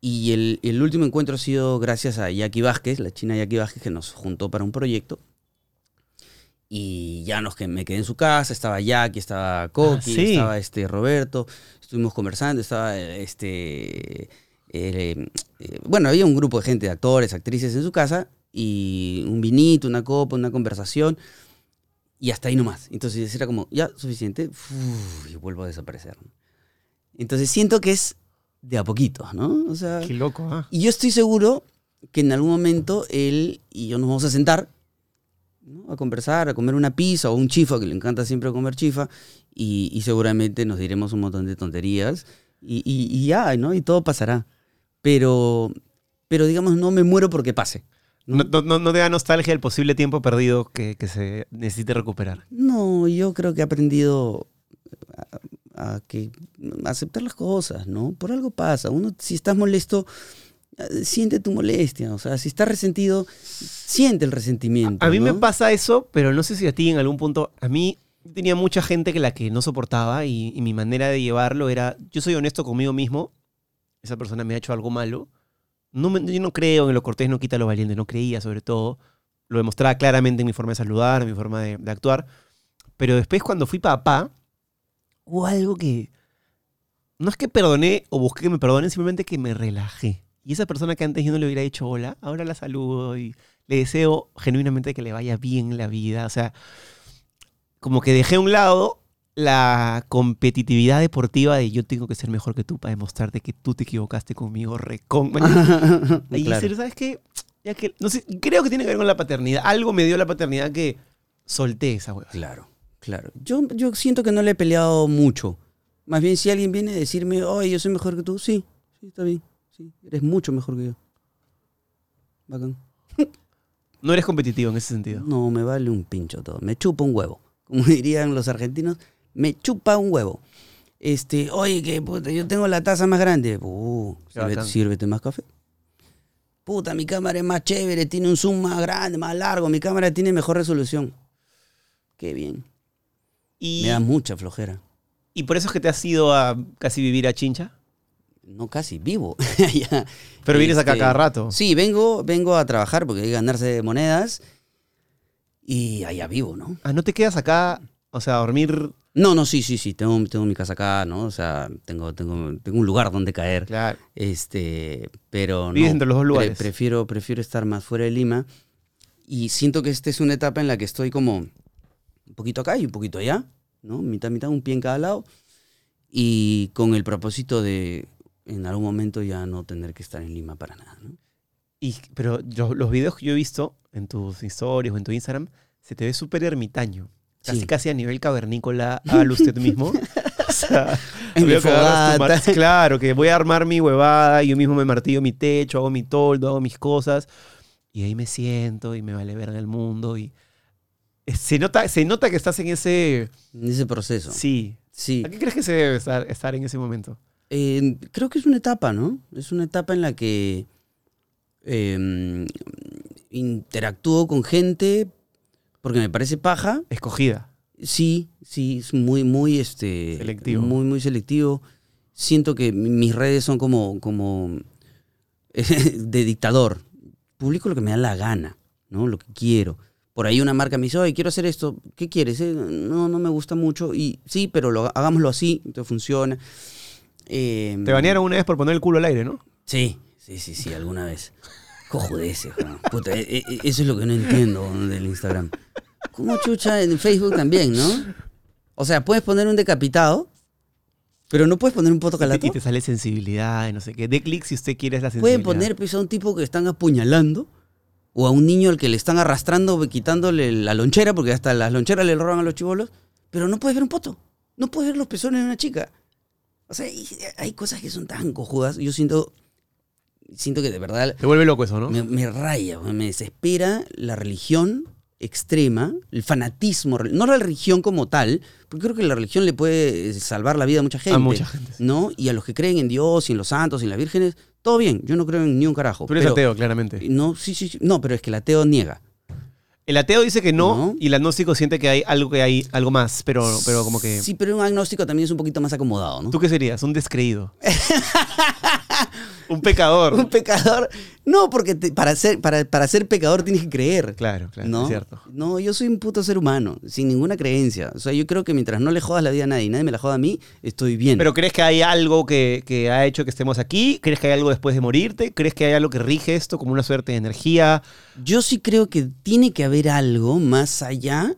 Y el, el último encuentro ha sido gracias a Jackie Vázquez, la china Jackie Vázquez, que nos juntó para un proyecto. Y ya nos que me quedé en su casa, estaba Jackie, estaba Coqui, sí. estaba este Roberto, estuvimos conversando, estaba eh, este eh, eh, bueno, había un grupo de gente, de actores, actrices en su casa, y un vinito, una copa, una conversación, y hasta ahí nomás. Entonces era como, ya, suficiente, uf, y vuelvo a desaparecer. Entonces siento que es de a poquito, ¿no? O sea, Qué loco, ah. y yo estoy seguro que en algún momento él y yo nos vamos a sentar ¿no? a conversar, a comer una pizza o un chifa, que le encanta siempre comer chifa, y, y seguramente nos diremos un montón de tonterías y, y- y ya, ¿no? Y todo pasará. Pero, pero digamos, no me muero porque pase. No, no, no- no te da nostalgia el posible tiempo perdido que, que se necesite recuperar. No, yo creo que he aprendido a, a que a aceptar las cosas, ¿no? Por algo pasa. Uno, si estás molesto, siente tu molestia. O sea, si estás resentido, siente el resentimiento. A mí me pasa eso, pero no sé si a ti en algún punto. A mí tenía mucha gente que la que no soportaba y, y mi manera de llevarlo era. Yo soy honesto conmigo mismo. Esa persona me ha hecho algo malo. No me- yo no creo en lo cortés, no quita lo valiente. No creía, sobre todo. Lo demostraba claramente en mi forma de saludar, en mi forma de, de actuar. Pero después, cuando fui papá, hubo algo que. No es que perdoné o busqué que me perdonen, simplemente que me relajé. Y esa persona que antes yo no le hubiera dicho hola, ahora la saludo y le deseo genuinamente que le vaya bien la vida. O sea, como que dejé a un lado la competitividad deportiva de yo tengo que ser mejor que tú para demostrarte que tú te equivocaste conmigo, recon. Y Claro. decir, ¿sabes qué? Ya que, no sé, creo que tiene que ver con la paternidad. Algo me dio la paternidad que solté esa hueva. Claro, claro. Yo, yo siento que no le he peleado mucho. Más bien, si alguien viene a decirme, oye, yo soy mejor que tú, sí, sí, está bien. Sí, eres mucho mejor que yo. Bacán. No eres competitivo en ese sentido. No, me vale un pincho todo. Me chupa un huevo. Como dirían los argentinos, me chupa un huevo. Este, oye, que puta, yo tengo la taza más grande. Uh, sírvete, sírvete más café. Puta, mi cámara es más chévere, tiene un zoom más grande, más largo, mi cámara tiene mejor resolución. Qué bien. Y, Me da mucha flojera. y por eso es que te has ido a casi vivir a Chincha. No, casi vivo. Pero vienes acá Este, cada rato. Sí, vengo, vengo a trabajar porque hay que ganarse monedas y allá vivo, ¿no? Ah, ¿no te quedas acá? O sea, a dormir. No, no, sí, sí, sí, tengo, tengo mi casa acá, ¿no? O sea, tengo, tengo, tengo un lugar donde caer. Claro. Este, pero Vives no, entre los dos pre- lugares. prefiero, prefiero estar más fuera de Lima y siento que esta es una etapa en la que estoy como un poquito acá y un poquito allá, ¿no? Mitad, mitad, un pie en cada lado y con el propósito de en algún momento ya no tener que estar en Lima para nada, ¿no? Y, pero yo- los videos que yo he visto en tus historias o en tu Instagram, se te ve súper ermitaño. Casi, Sí. casi a nivel cavernícola, hágalo usted mismo. o sea, En mi que Claro, que voy a armar mi huevada, yo mismo me martillo mi techo, hago mi toldo, hago mis cosas. Y ahí me siento y me vale ver en el mundo. Y se nota, se nota que estás en ese... En ese proceso. Sí. Sí. ¿A qué crees que se debe estar, estar en ese momento? Eh, creo que es una etapa, ¿no? Es una etapa en la que eh, interactúo con gente porque me parece paja. Escogida. Sí, sí, es muy, muy, este, Selectivo. muy, muy selectivo. Siento que mi- mis redes son como, como de dictador. Publico lo que me da la gana, ¿no? Lo que quiero. Por ahí una marca me dice, oye, quiero hacer esto. ¿Qué quieres? eh? No, no me gusta mucho. Y sí, pero lo, hagámoslo así, entonces funciona. Eh, Te banearon una vez por poner el culo al aire, ¿no? Sí, sí, sí, sí, alguna vez. Cojudeces. Puta, e- e- eso es lo que no entiendo del Instagram. ¿Cómo chucha en Facebook también, no? O sea, puedes poner un decapitado, pero no puedes poner un poto calato. Y te sale sensibilidad, no sé qué. De clic si usted quiere es la Pueden sensibilidad. poner pues, a un tipo que están apuñalando o a un niño al que le están arrastrando, quitándole la lonchera, porque hasta las loncheras le roban a los chivolos, pero no puedes ver un poto. No puedes ver los pezones de una chica. O sea, hay, hay cosas que son tan cojudas. Yo siento, siento que de verdad Te vuelve loco eso, ¿no? me, me raya, me desespera la religión extrema, el fanatismo, no la religión como tal, porque creo que la religión le puede salvar la vida a mucha gente. mucha gente. ¿No? Y a los que creen en Dios y en los santos y en las vírgenes, todo bien, yo no creo en ni un carajo. Tú eres pero- ateo, claramente. No, sí, sí, sí. No, pero es que el ateo niega. El ateo dice que no, No. y el agnóstico siente que hay algo que hay algo más, pero, pero como que. Sí, pero un agnóstico también es un poquito más acomodado, ¿no? ¿Tú qué serías? Un descreído. un pecador. Un pecador. No, porque te- para, ser, para, para ser pecador tienes que creer. Claro, claro, ¿no? es cierto. No, yo soy un puto ser humano, sin ninguna creencia. O sea, yo creo que mientras no le jodas la vida a nadie y nadie me la joda a mí, estoy bien. ¿Pero crees que hay algo que, que ha hecho que estemos aquí? ¿Crees que hay algo después de morirte? ¿Crees que hay algo que rige esto como una suerte de energía? Yo sí creo que tiene que haber algo más allá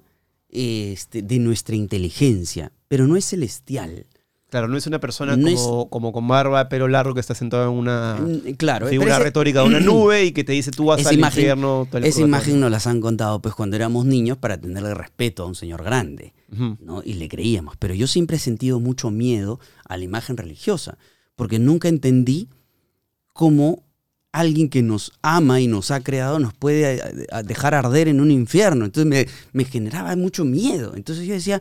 este, de nuestra inteligencia, pero no es celestial. Claro, no es una persona No como, como con barba, pelo largo, que está sentado en una Mm, Claro, figura retórica de una nube y que te dice tú vas esa al imagen- infierno. tal Esa imagen nos las han contado pues cuando éramos niños para tenerle respeto a un señor grande. ¿no? Y le creíamos. Pero yo siempre he sentido mucho miedo a la imagen religiosa, porque nunca entendí cómo alguien que nos ama y nos ha creado nos puede eh, dejar arder en un infierno. Entonces me, me generaba mucho miedo. Entonces yo decía,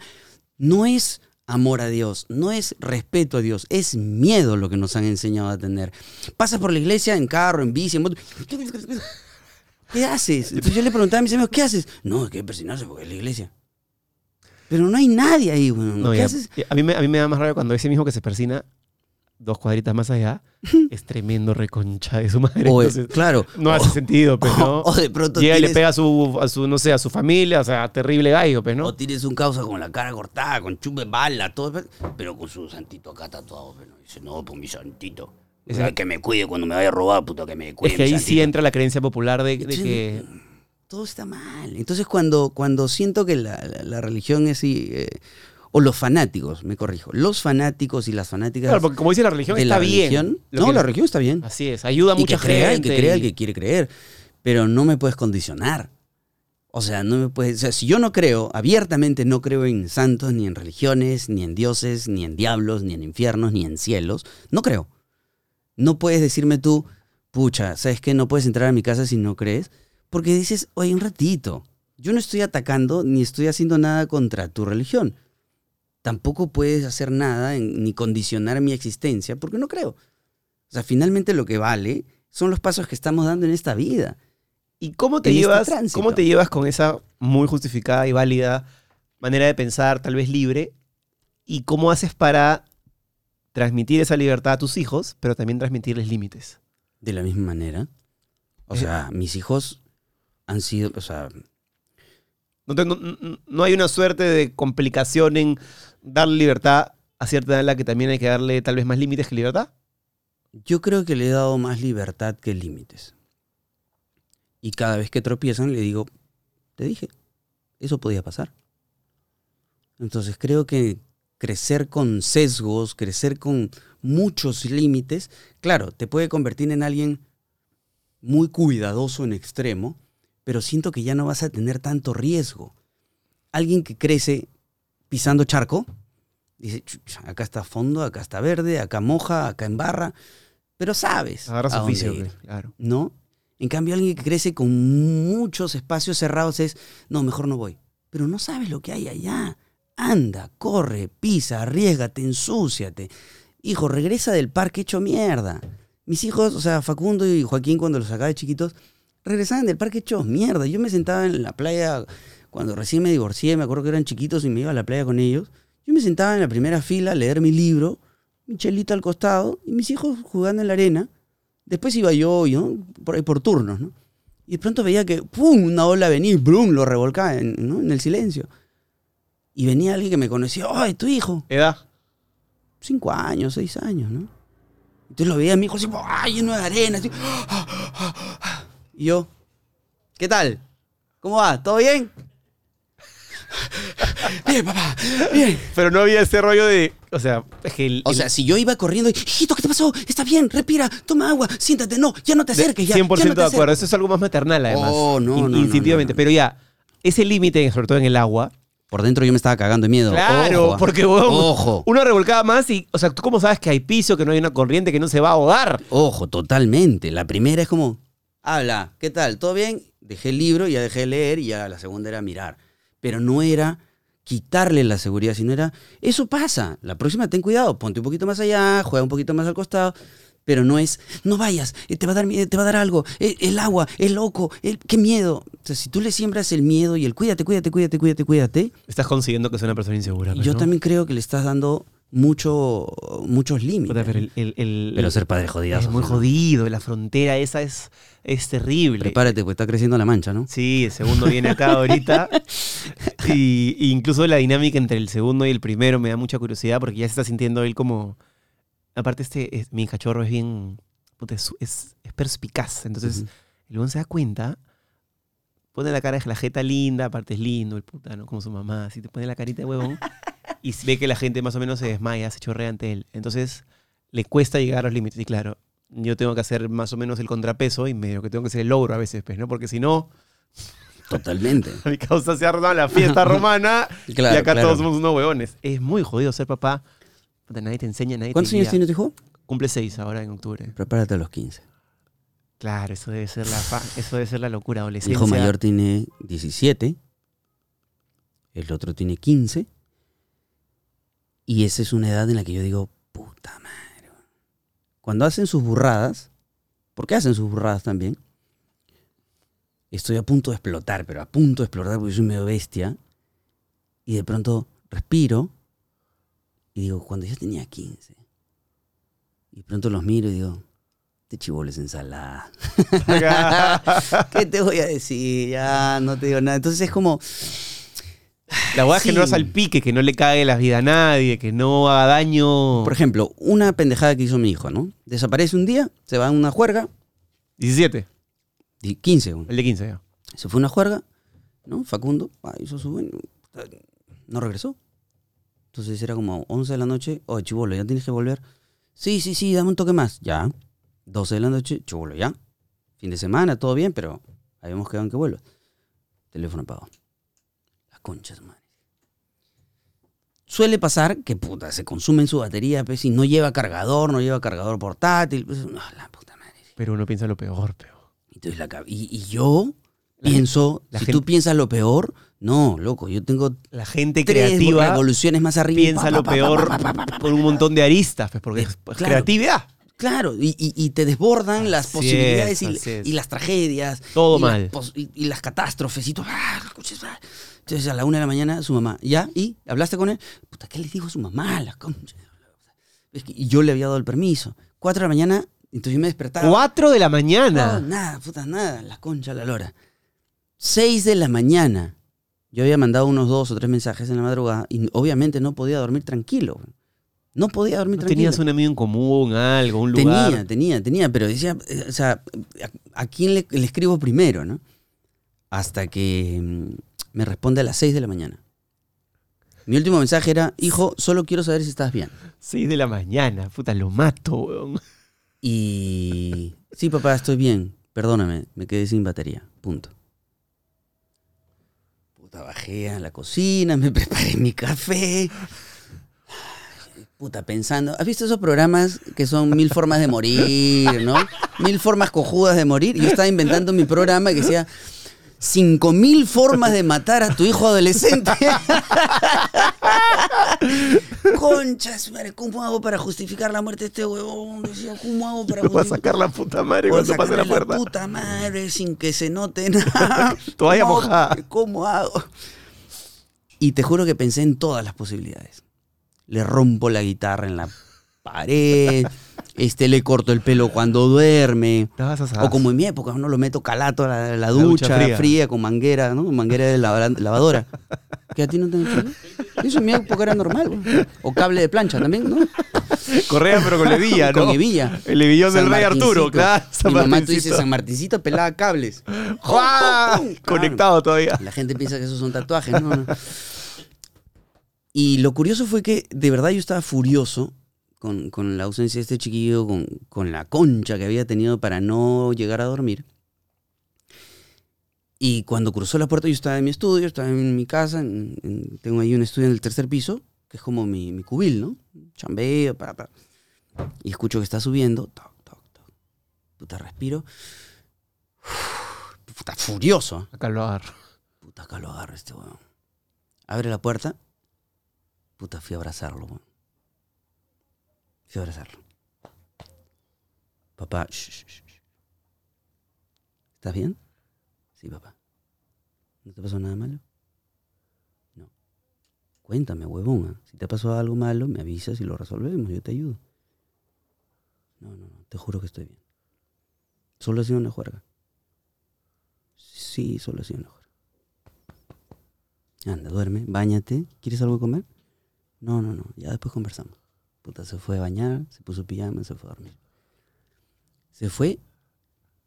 no es amor a Dios, no es respeto a Dios, es miedo lo que nos han enseñado a tener. Pasas por la iglesia en carro, en bici, en moto. ¿Qué haces? Entonces yo le preguntaba a mis amigos, ¿qué haces? No, hay que persinarse porque es la iglesia. Pero no hay nadie ahí, weón. No, ¿Qué haces? a, mí me, a mí me da más rabia cuando ese mismo que se persina dos cuadritas más allá es tremendo reconcha de su madre. O, Entonces, claro. no o- hace sentido, pues, ¿no? O de pronto Llega y le tienes- pega a su, a su, no sé, a su familia, o sea, terrible gallo, pues, ¿no? O tienes un causa con la cara cortada, con chupe bala, todo, pero con su santito acá tatuado. Pero dice, no, pues mi santito. O sea, que me cuide cuando me vaya a robar, puta, que me cuide. Es que ahí sí entra la creencia popular de, de Sí. que... Todo está mal. Entonces, cuando, cuando siento que la, la- la religión es. eh, o los fanáticos, me corrijo. Los fanáticos y las fanáticas. Claro, porque como dice la religión, de está la bien. religión- No, que- la religión está bien. Así es, ayuda a y mucha que crea, gente. el que crea, el y- que quiere creer. Pero no me puedes condicionar. O sea, no me puedes. O sea, si yo no creo, abiertamente no creo en santos, ni en religiones, ni en dioses, ni en diablos, ni en infiernos, ni en cielos, no creo. No puedes decirme tú, pucha, ¿sabes qué? No puedes entrar a mi casa si no crees. Porque dices, oye, un ratito. Yo no estoy atacando ni estoy haciendo nada contra tu religión. Tampoco puedes hacer nada en- ni condicionar mi existencia porque no creo. O sea, finalmente lo que vale son los pasos que estamos dando en esta vida. ¿Y cómo te este llevas? ¿Cómo te llevas con esa muy justificada y válida manera de pensar, tal vez libre? ¿Y cómo haces para transmitir esa libertad a tus hijos, pero también transmitirles límites? De la misma manera. O Eh. sea, mis hijos han sido, o sea, no- no- no hay una suerte de complicación en darle libertad a cierta edad en la que también hay que darle tal vez más límites que libertad. yo creo que le he dado más libertad que límites. Y cada vez que tropiezan le digo, te dije, eso podía pasar. Entonces creo que crecer con sesgos, crecer con muchos límites, claro, te puede convertir en alguien muy cuidadoso en extremo, pero siento que ya no vas a tener tanto riesgo. Alguien que crece pisando charco, dice, "Chucha, acá está fondo, acá está verde, acá moja, acá embarra, pero sabes. Agarra a dónde oficio, ir. claro. ¿no? En cambio, alguien que crece con muchos espacios cerrados es, no, mejor no voy. Pero no sabes lo que hay allá. Anda, corre, pisa, arriesgate, ensúciate. Hijo, regresa del parque hecho mierda. Mis hijos, o sea, Facundo y Joaquín, cuando los sacaba de chiquitos, regresaban del parque hechos mierda. Yo me sentaba en la playa, cuando recién me divorcié, me acuerdo que eran chiquitos y me iba a la playa con ellos. Yo me sentaba en la primera fila a leer mi libro, mi chelito al costado, y mis hijos jugando en la arena. Después iba yo, ¿no? por por turnos, ¿no? Y de pronto veía que, ¡pum!, una ola venía y ¡brum!, lo revolcaba en, ¿no? en el silencio. Y venía alguien que me conocía, ¡ay, tu hijo! ¿Edad? Cinco años, seis años, ¿no? Entonces lo veía a mi hijo así, ¡ay, lleno de arena! así, y yo, ¿qué tal? ¿Cómo va? ¿Todo bien? Bien, papá, bien. Pero no había ese rollo de. O sea, es que el. O el- sea, si yo iba corriendo y, hijito, ¿qué te pasó? Está bien, respira, toma agua, siéntate, no, ya no te acerques, ya. 100% ya no de acuerdo. Eso es algo más maternal, además. Oh, no, in- no, Instintivamente. no. Pero ya, ese límite, sobre todo en el agua. Por dentro yo me estaba cagando de miedo. Claro, Ojo, porque weón, Ojo, una revolcada más y. O sea, ¿tú cómo sabes que hay piso, que no hay una corriente, que no se va a ahogar? ojo, totalmente. La primera es como, habla, ¿qué tal? ¿Todo bien? dejé el libro, ya dejé de leer y ya la segunda era mirar. Pero no era quitarle la seguridad, sino era, eso pasa, la próxima ten cuidado, ponte un poquito más allá, juega un poquito más al costado, pero no es, no vayas, eh, te va a dar, te va a dar algo, eh, el agua, el loco, el, qué miedo. O sea, si tú le siembras el miedo y el cuídate, cuídate, cuídate, cuídate, cuídate, Estás consiguiendo que sea una persona insegura. pues, yo ¿no? también creo que le estás dando mucho, muchos límites. Pero el, el- el- Pero ser padre jodidazo. es muy jodido. La frontera esa es, es terrible. Prepárate, pues está creciendo la mancha, ¿no? Sí, el segundo viene acá ahorita. Y, y incluso la dinámica entre el segundo y el primero me da mucha curiosidad porque ya se está sintiendo él como. Aparte, este, es- mi cachorro es bien. es, es- es perspicaz. Entonces, el weón se da cuenta. Pone la cara de la jeta linda, aparte es lindo, el puta, ¿no? Como su mamá, así te pone la carita de huevón. y ve que la gente más o menos se desmaya, se chorrea ante él. Entonces, le cuesta llegar a los límites. Y claro, yo tengo que hacer más o menos el contrapeso y medio que tengo que hacer el logro a veces, pues, ¿no? Porque si no, Totalmente. mi causa se ha armado la fiesta romana Claro, y acá claro. todos somos unos huevones. Es muy jodido ser papá. Nadie te enseña, nadie ¿Cuántos te años tiene tu hijo? Cumple seis ahora en octubre. Prepárate a los 15. Claro, eso debe ser la, fa- eso debe ser la locura. Mi Adolescencia. hijo mayor tiene 17. El otro tiene 15. Y esa es una edad en la que yo digo, puta madre. Cuando hacen sus burradas, porque hacen sus burradas también, estoy a punto de explotar, pero a punto de explotar porque soy medio bestia. Y de pronto respiro y digo, cuando yo tenía 15. Y de pronto los miro y digo, este chivolo es ensalada. ¿Qué te voy a decir? Ya no te digo nada. Entonces es como, La hueá es que no salpique, que no le cague la vida a nadie, que no haga daño. por ejemplo, una pendejada que hizo mi hijo, ¿no? Desaparece un día, se va a una juerga, 17, y 15, bueno. el de 15 ya. se fue a una juerga, ¿no? Facundo, ah, hizo su no regresó. Entonces era como 11 de la noche, oye, chivolo, ¿ya tienes que volver? Sí, sí, sí, dame un toque más. Ya. 12 de la noche, chivolo, ya. Fin de semana, todo bien, pero habíamos quedado en que vuelva. Teléfono apagado. Conchas, madre. Suele pasar que, puta, se consume en su batería, pues, y no lleva cargador, no lleva cargador portátil. Pues, no, la puta madre. Pero uno piensa lo peor, peor. Entonces la cab- y, y yo La pienso, si gente- tú piensas lo peor, no, loco, yo tengo La gente tres creativa revoluciones más arriba. piensa pa, lo pa, peor por un montón de aristas, pues, porque es pues, claro. creatividad. Claro, y, y- y te desbordan las posibilidades es, y, es. las tragedias. Todo las mal. y, y las catástrofes y todo. Entonces a la una de la mañana su mamá, ¿ya? ¿Y? ¿Hablaste con él? Puta, ¿qué le dijo a su mamá? La concha. Es que- yo le había dado el permiso. Cuatro de la mañana, entonces yo me despertaba. 4 de la No, mañana. nada, puta, nada, la concha, la lora. Seis de la mañana. Yo había mandado unos dos o tres mensajes en la madrugada y obviamente no podía dormir tranquilo. No podía dormir ¿No tranquilo. tenías un amigo en común, algo, un lugar? Tenía, tenía, tenía, pero decía, eh, o sea, ¿a, a quién le, le escribo primero, no? Hasta que mm, me responde a las 6 de la mañana. Mi último mensaje era, hijo, solo quiero saber si estás bien. 6 de la mañana, puta, lo mato, weón. Y sí, papá, estoy bien. Perdóname, me quedé sin batería. Punto. Puta, bajé a la cocina, me preparé mi café. Puta, pensando. ¿Has visto esos programas que son mil formas de morir, no? Mil formas cojudas de morir. Yo estaba inventando mi programa que decía cinco mil formas de matar a tu hijo adolescente. Conchas, madre, ¿cómo hago para justificar la muerte de este huevón? ¿cómo hago para va a justificar? sacar la puta madre cuando pase la puerta. puta madre sin que se note nada. ¿Cómo- mojada. ¿Cómo hago? Y te juro que pensé en todas las posibilidades. Le rompo la guitarra en la pared, este, le corto el pelo cuando duerme. O como en mi época, no lo meto calato a la, la ducha ducha, fría. fría. con manguera, ¿no? Manguera de lava- lavadora. ¿Que a ti no te Eso en mi época era normal. güey. O cable de plancha también, ¿no? Correa, pero con levilla, ¿no? Con hebilla. El levillón del rey Arturo, claro. San Mi mamá tú dices San Martincito pelaba cables. ¡Juá! ¡Pum, pum! Conectado todavía. La gente piensa que esos son tatuajes, ¿no? no. Y lo curioso fue que de verdad yo estaba furioso con, con la ausencia de este chiquillo, con, con la concha que había tenido para no llegar a dormir. Y cuando cruzó la puerta, yo estaba en mi estudio, estaba en mi casa, en- en- tengo ahí un estudio en el tercer piso, que es como mi, mi cubil, ¿no? Chambeo, pa, pa. Y escucho que está subiendo, toc, toc, toc. Puta, respiro. puta, furioso. Acá lo agarro. Puta, acá lo agarro este weón. Abre la puerta. Puta, fui a abrazarlo, weón. Fui abrazarlo. Papá, shh. ¿Estás bien? Sí, papá. ¿No te pasó nada malo? No. Cuéntame, huevón. ¿ah? Si te pasó algo malo, me avisas y lo resolvemos. Yo te ayudo. No, no, no. Te juro que estoy bien. Solo ha sido una juerga. Sí, solo ha sido una juerga. Anda, duerme, bañate. ¿Quieres algo comer? No, no, no. Ya después conversamos. Puta, se fue a bañar, se puso pijama, se fue a dormir. Se fue,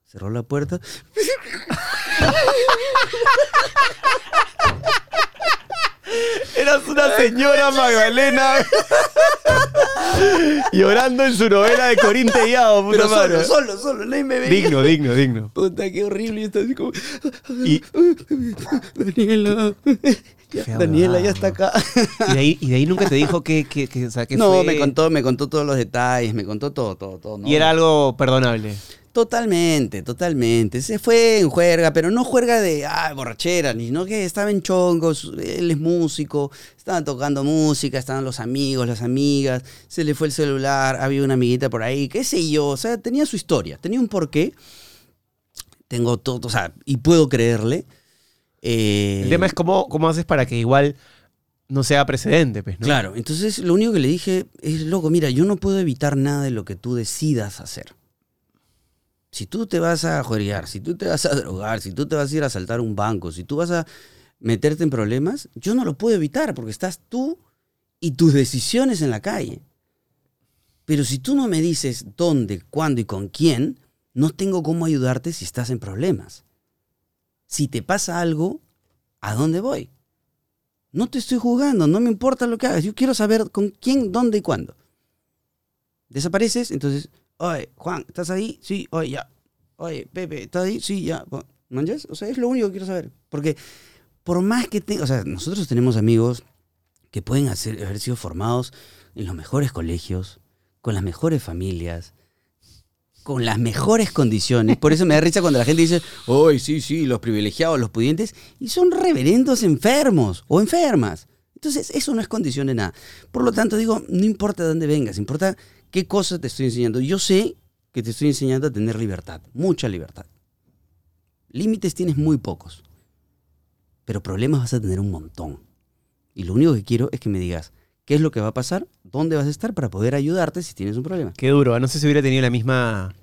cerró la puerta. Eras una señora Magdalena llorando en su novela de Corín Tellado, puta Pero madre. solo, solo, solo, nadie me veía. Digno, digno, digno. Puta, qué horrible. Y está así como. Y, Daniela. Daniela ya está acá. y de ahí, y de ahí nunca te dijo que, que, que, o sea, que no, fue- me contó, me contó todos los detalles, me contó todo, todo, todo. ¿no? Y era algo perdonable. Totalmente, totalmente. Se fue en juerga, pero no juerga de ah, borrachera, ni no que estaba en chongos, él es músico, estaban tocando música, estaban los amigos, las amigas, se le fue el celular, había una amiguita por ahí, qué sé yo, o sea, tenía su historia, tenía un porqué. Tengo todo, o sea, y puedo creerle. Eh, El tema es cómo, cómo haces para que igual no sea precedente, pues, ¿no? Claro, entonces lo único que le dije es, loco, mira, yo no puedo evitar nada de lo que tú decidas hacer. Si tú te vas a jueguear, si tú te vas a drogar, si tú te vas a ir a asaltar un banco, si tú vas a meterte en problemas, yo no lo puedo evitar porque estás tú y tus decisiones en la calle. Pero si tú no me dices dónde, cuándo y con quién, no tengo cómo ayudarte si estás en problemas. Si te pasa algo, ¿a dónde voy? No te estoy jugando, no me importa lo que hagas. Yo quiero saber con quién, dónde y cuándo. Desapareces, entonces, oye, Juan, ¿estás ahí? Sí, oye, ya. Oye, Pepe, ¿estás ahí? Sí, ya. ¿Manjas? O sea, es lo único que quiero saber. Porque por más que tenga, o sea, nosotros tenemos amigos que pueden hacer, haber sido formados en los mejores colegios, con las mejores familias, con las mejores condiciones. Por eso me da risa cuando la gente dice, ¡ay, sí, sí, los privilegiados, los pudientes! Y son reverendos enfermos o enfermas. Entonces, eso no es condición de nada. Por lo tanto, digo, no importa de dónde vengas, importa qué cosas te estoy enseñando. Yo sé que te estoy enseñando a tener libertad, mucha libertad. Límites tienes muy pocos, pero problemas vas a tener un montón. Y lo único que quiero es que me digas qué es lo que va a pasar, dónde vas a estar para poder ayudarte si tienes un problema. Qué duro. ¿eh? No sé si hubiera tenido la misma,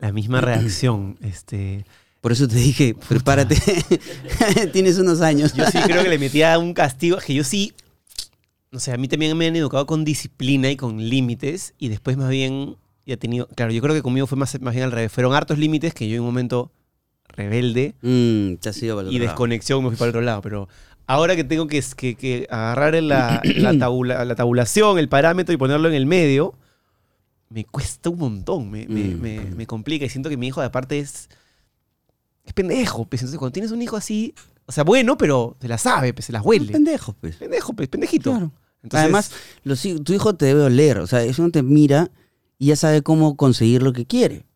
la misma reacción. Este, Por eso te dije, prepárate, tienes unos años. yo sí creo que le metía un castigo. Que yo sí. No sé, a mí también me han educado con disciplina y con límites. Y después, más bien, ya he tenido. Claro, yo creo que conmigo fue más, más bien al revés. Fueron hartos límites que yo en un momento rebelde Mm, te has ido y desconexión me fui para el otro lado. Pero ahora que tengo que, que- que agarrar la, la, tabula- la tabulación, el parámetro y ponerlo en el medio, me cuesta un montón. Me, me- Mm. me- me complica. Y siento que mi hijo, aparte, es. Es pendejo. Pues. Entonces, cuando tienes un hijo así. O sea, bueno, pero se la sabe, pues, se las huele. pendejos, pues. Pendejo, pues, pendejito. Claro. Entonces, Además, los tu hijo te debe oler, o sea, eso no te mira y ya sabe cómo conseguir lo que quiere.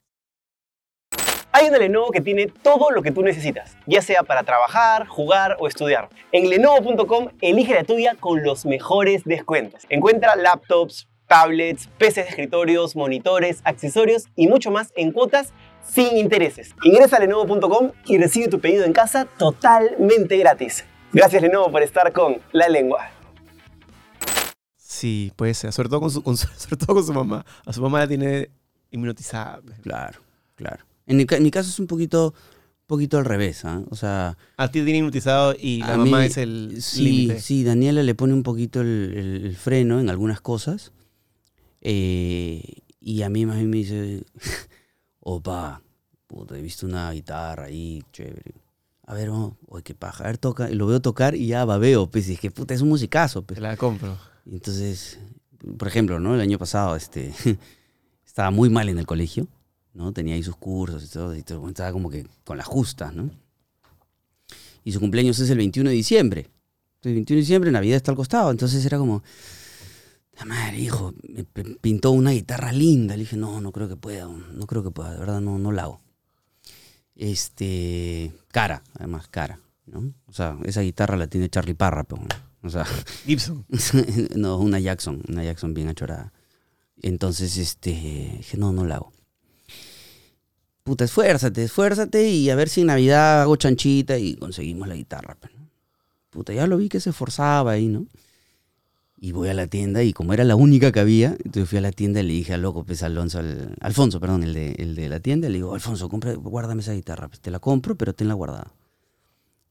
Hay una Lenovo que tiene todo lo que tú necesitas, ya sea para trabajar, jugar o estudiar. En lenovo.com elige la tuya con los mejores descuentos. Encuentra laptops, tablets, PCs de escritorios, monitores, accesorios y mucho más en cuotas sin intereses. Ingresa a lenovo.com y recibe tu pedido en casa totalmente gratis. Gracias Lenovo por estar con La Lengua. sí, puede ser. Sobre todo con su, con su- sobre todo con su mamá. A su mamá la tiene inmunotizada. pues. Claro, claro. En mi, ca- en mi caso es un poquito, poquito al revés, ¿ah? O sea, A ti te tiene hipnotizado y la mamá mí- es el sí, sí, Daniela le pone un poquito el, el- el freno en algunas cosas. Eh, y a mí más bien me dice, opa, puta, he visto una guitarra ahí, chévere. A ver, oh, oye, qué paja. A ver, toca. Y lo veo tocar y ya babeo, pues. Y es que, puta, es un musicazo, pues. Te la compro. Y Entonces, por ejemplo, ¿no? El año pasado este, estaba muy mal en el colegio, ¿no? Tenía ahí sus cursos y todo, y todo, estaba como que con las justas, ¿no? Y su cumpleaños es el 21 de diciembre. Entonces, el 21 de diciembre, Navidad está al costado. Entonces era como, la madre, hijo, me pintó una guitarra linda. Le dije, no, no creo que pueda, no creo que pueda, de verdad, no, no la hago. Este, cara, además, cara, ¿no? O sea, esa guitarra la tiene Charlie Parra, pero, o sea, Gibson. no, una Jackson, una Jackson bien achorada. Entonces, este, dije, no, no la hago. Puta, esfuérzate, esfuérzate y a ver si en Navidad hago chanchita y conseguimos la guitarra. ¿no? Puta, ya lo vi que se esforzaba ahí, ¿no? Y voy a la tienda y como era la única que había, entonces fui a la tienda y le dije al loco, pues Alonso, al- Alfonso, perdón, el de, el de la tienda, le digo, Alfonso, compra, guárdame esa guitarra, pues te la compro, pero tenla guardada.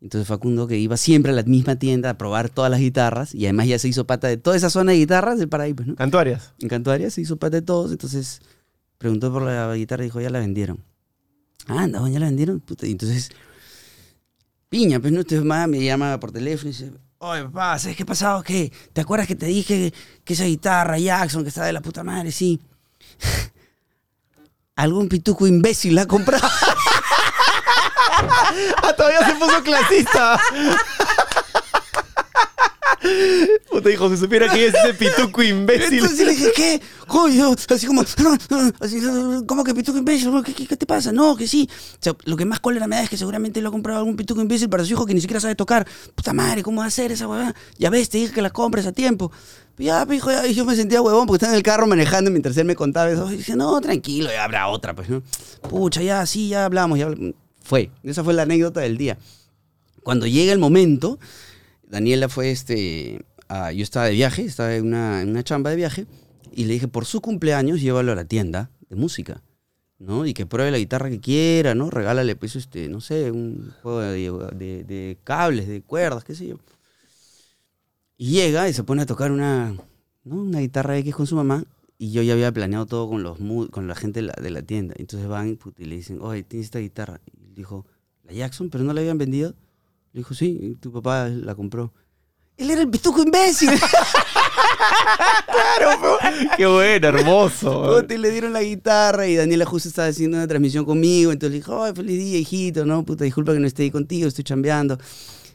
Entonces Facundo, que iba siempre a la misma tienda a probar todas las guitarras, y además ya se hizo pata de toda esa zona de guitarras, del para ahí, pues, ¿no? Cantuarias. En Cantuaria se hizo pata de todos, entonces preguntó por la guitarra y dijo, ya la vendieron. Ah, anda, ya la vendieron. Puta, y entonces, piña, pues no, entonces mamá me llama por teléfono y dice, oye papá, ¿sabes qué ha pasado? ¿Qué? ¿Te acuerdas que te dije que esa guitarra Jackson que está de la puta madre? Sí. Algún pituco imbécil la ha comprado. ¡Ah, todavía se puso clasista! Puta, hijo, se supiera que es ese pituco imbécil. Entonces le dije, ¿qué? Coño, así como, ¿cómo que pituco imbécil? ¿Qué, qué, qué te pasa? No, que sí. Lo que más cólera me da es que seguramente lo ha comprado algún pituco imbécil para su hijo que ni siquiera sabe tocar. Puta madre, ¿cómo va a hacer esa huevada? Ya ves, te dije que la compres a tiempo. Ya, pues, hijo, ya, y yo me sentía huevón porque estaba en el carro manejando mientras él me contaba eso. Y dije, no, tranquilo, ya habrá otra, pues, ¿no? Pucha, ya, sí, ya hablamos, ya. Fue, esa fue la anécdota del día. Cuando llega el momento, Daniela fue este. a- yo estaba de viaje, estaba en una, una chamba de viaje, y le dije, por su cumpleaños, llévalo a la tienda de música, ¿no? Y que pruebe la guitarra que quiera, ¿no? Regálale, pues, este, no sé, un juego de, cables, de cuerdas, qué sé yo. Y llega y se pone a tocar una, ¿no? una guitarra X con su mamá, y yo ya había planeado todo con, los, con la gente de la, de la tienda. Entonces van y le dicen, oye, tienes esta guitarra. Y dijo, ¿la Jackson? ¿Pero no la habían vendido? Le dijo, sí, tu papá la compró. Él era el pituco imbécil. Qué bueno, hermoso. Puta, y le dieron la guitarra y Daniela justo estaba haciendo una transmisión conmigo. Entonces le dijo, ay, feliz día, hijito, ¿no? Puta, disculpa que no esté ahí contigo, estoy chambeando.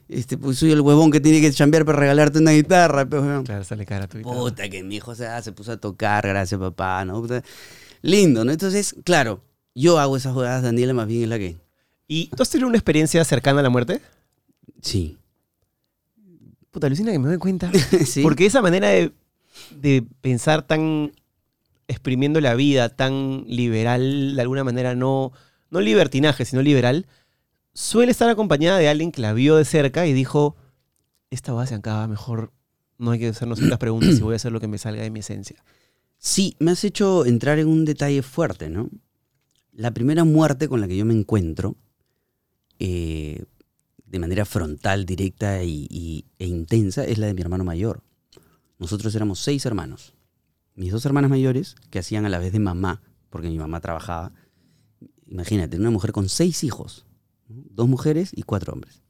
Este, pues soy el huevón que tiene que chambear para regalarte una guitarra. Pero, bueno. Claro, sale cara tu guitarra. Puta, que mi hijo se, se puso a tocar, gracias papá, ¿no? Puta, lindo, ¿no? Entonces, claro, yo hago esas jugadas, Daniela más bien es la que... ¿Y tú has tenido una experiencia cercana a la muerte? Sí. Puta, alucina que me doy cuenta. sí. Porque esa manera de, de pensar tan exprimiendo la vida, tan liberal, de alguna manera no, no libertinaje, sino liberal, suele estar acompañada de alguien que la vio de cerca y dijo, esta va se acaba, mejor no hay que hacernos tantas preguntas y voy a hacer lo que me salga de mi esencia. Sí, me has hecho entrar en un detalle fuerte, ¿no? La primera muerte con la que yo me encuentro, eh, de manera frontal, directa y, y- e intensa, es la de mi hermano mayor. Nosotros éramos seis hermanos. Mis dos hermanas mayores, que hacían a la vez de mamá, porque mi mamá trabajaba. Imagínate, una mujer con seis hijos, ¿no? dos mujeres y cuatro hombres.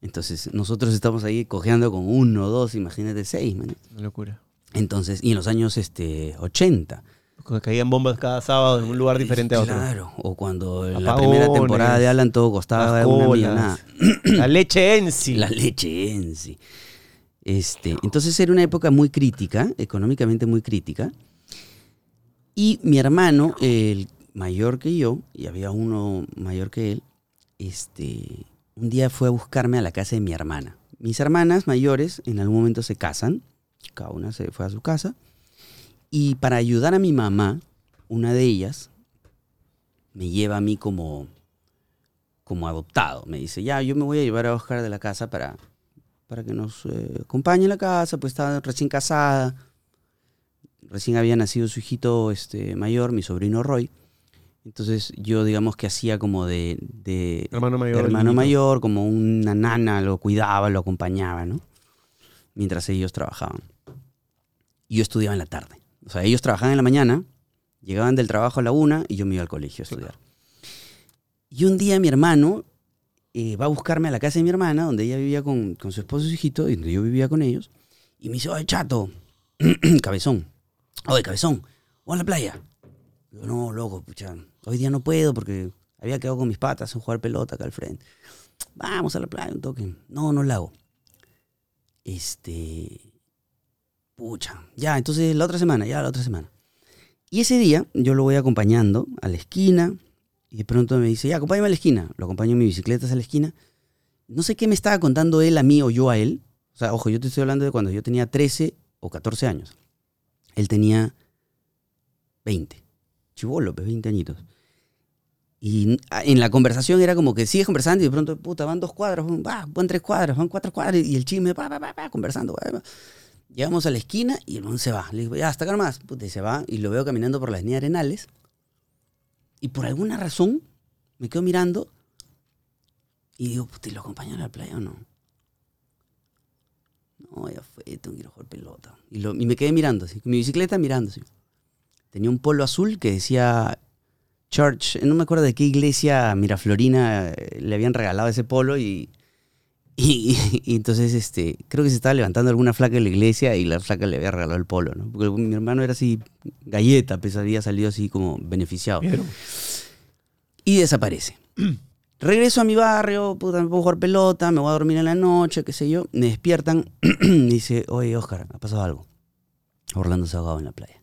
Entonces, nosotros estamos ahí cojeando con uno, dos, imagínate, seis, man. Una locura. Entonces, y en los años este, 80. Caían bombas cada sábado en un lugar diferente a otro. Claro, o cuando en la primera temporada de Alan todo costaba una millonada. La leche en sí. La leche en sí. Este, entonces era una época muy crítica, económicamente muy crítica. Y mi hermano, el mayor que yo, y había uno mayor que él, este, un día fue a buscarme a la casa de mi hermana. Mis hermanas mayores en algún momento se casan, cada una se fue a su casa, y para ayudar a mi mamá, una de ellas me lleva a mí como, como adoptado. Me dice, ya, yo me voy a llevar a Oscar de la casa para, para que nos eh, acompañe en la casa, pues estaba recién casada, recién había nacido su hijito este, mayor, mi sobrino Roy. Entonces yo digamos que hacía como de, de Hermano mayor. hermano niñito. mayor, como una nana, lo cuidaba, lo acompañaba, ¿no? Mientras ellos trabajaban. Yo estudiaba en la tarde. O sea, ellos trabajaban en la mañana, llegaban del trabajo a la una y yo me iba al colegio a estudiar. Y un día mi hermano eh, va a buscarme a la casa de mi hermana, donde ella vivía con, con su esposo y su hijito, y donde yo vivía con ellos, y me dice, oye, chato, cabezón, oye, cabezón, vamos a la playa. Digo, no, loco, pucha, hoy día no puedo porque había quedado con mis patas a jugar pelota acá al frente. Vamos a la playa, un toque. No, no la hago. Este. Pucha. Ya, entonces la otra semana, ya la otra semana. Y ese día yo lo voy acompañando a la esquina Y de pronto me dice, ya, acompáñame a la esquina. Lo acompaño en mi bicicleta a la esquina. No sé qué me estaba contando él a mí o yo a él. O sea, ojo, yo te estoy hablando de cuando yo tenía 13 o 14 años. Él tenía 20. Chivolo, pues 20 añitos. Y en la conversación era como que sigues conversando y de pronto, puta, van dos cuadras, van, va, van tres cuadras, van cuatro cuadras y el chisme, pa, pa, pa, pa, conversando. pa, pa. Llegamos a la esquina y el man se va. Le digo, ya, hasta acá nomás. Puta, se va y lo veo caminando por la avenida Arenales. Y por alguna razón me quedo mirando y digo, puta, ¿y lo acompaño a la playa o no? No, ya fue, tengo que ir a jugar pelota. Y, lo- y me quedé mirando, con mi bicicleta mirando. Tenía un polo azul que decía Church, no me acuerdo de qué iglesia miraflorina eh, le habían regalado ese polo y, y, y entonces este, creo que se estaba levantando alguna flaca de la iglesia y la flaca le había regalado el polo, ¿no? Porque mi hermano era así, galleta, pues había salido así como beneficiado. Vieron. Y desaparece. Regreso a mi barrio, puta, me puedo jugar pelota, me voy a dormir en la noche, qué sé yo. Me despiertan y dice, oye, Oscar, ha pasado algo. Orlando se ha ahogado en la playa.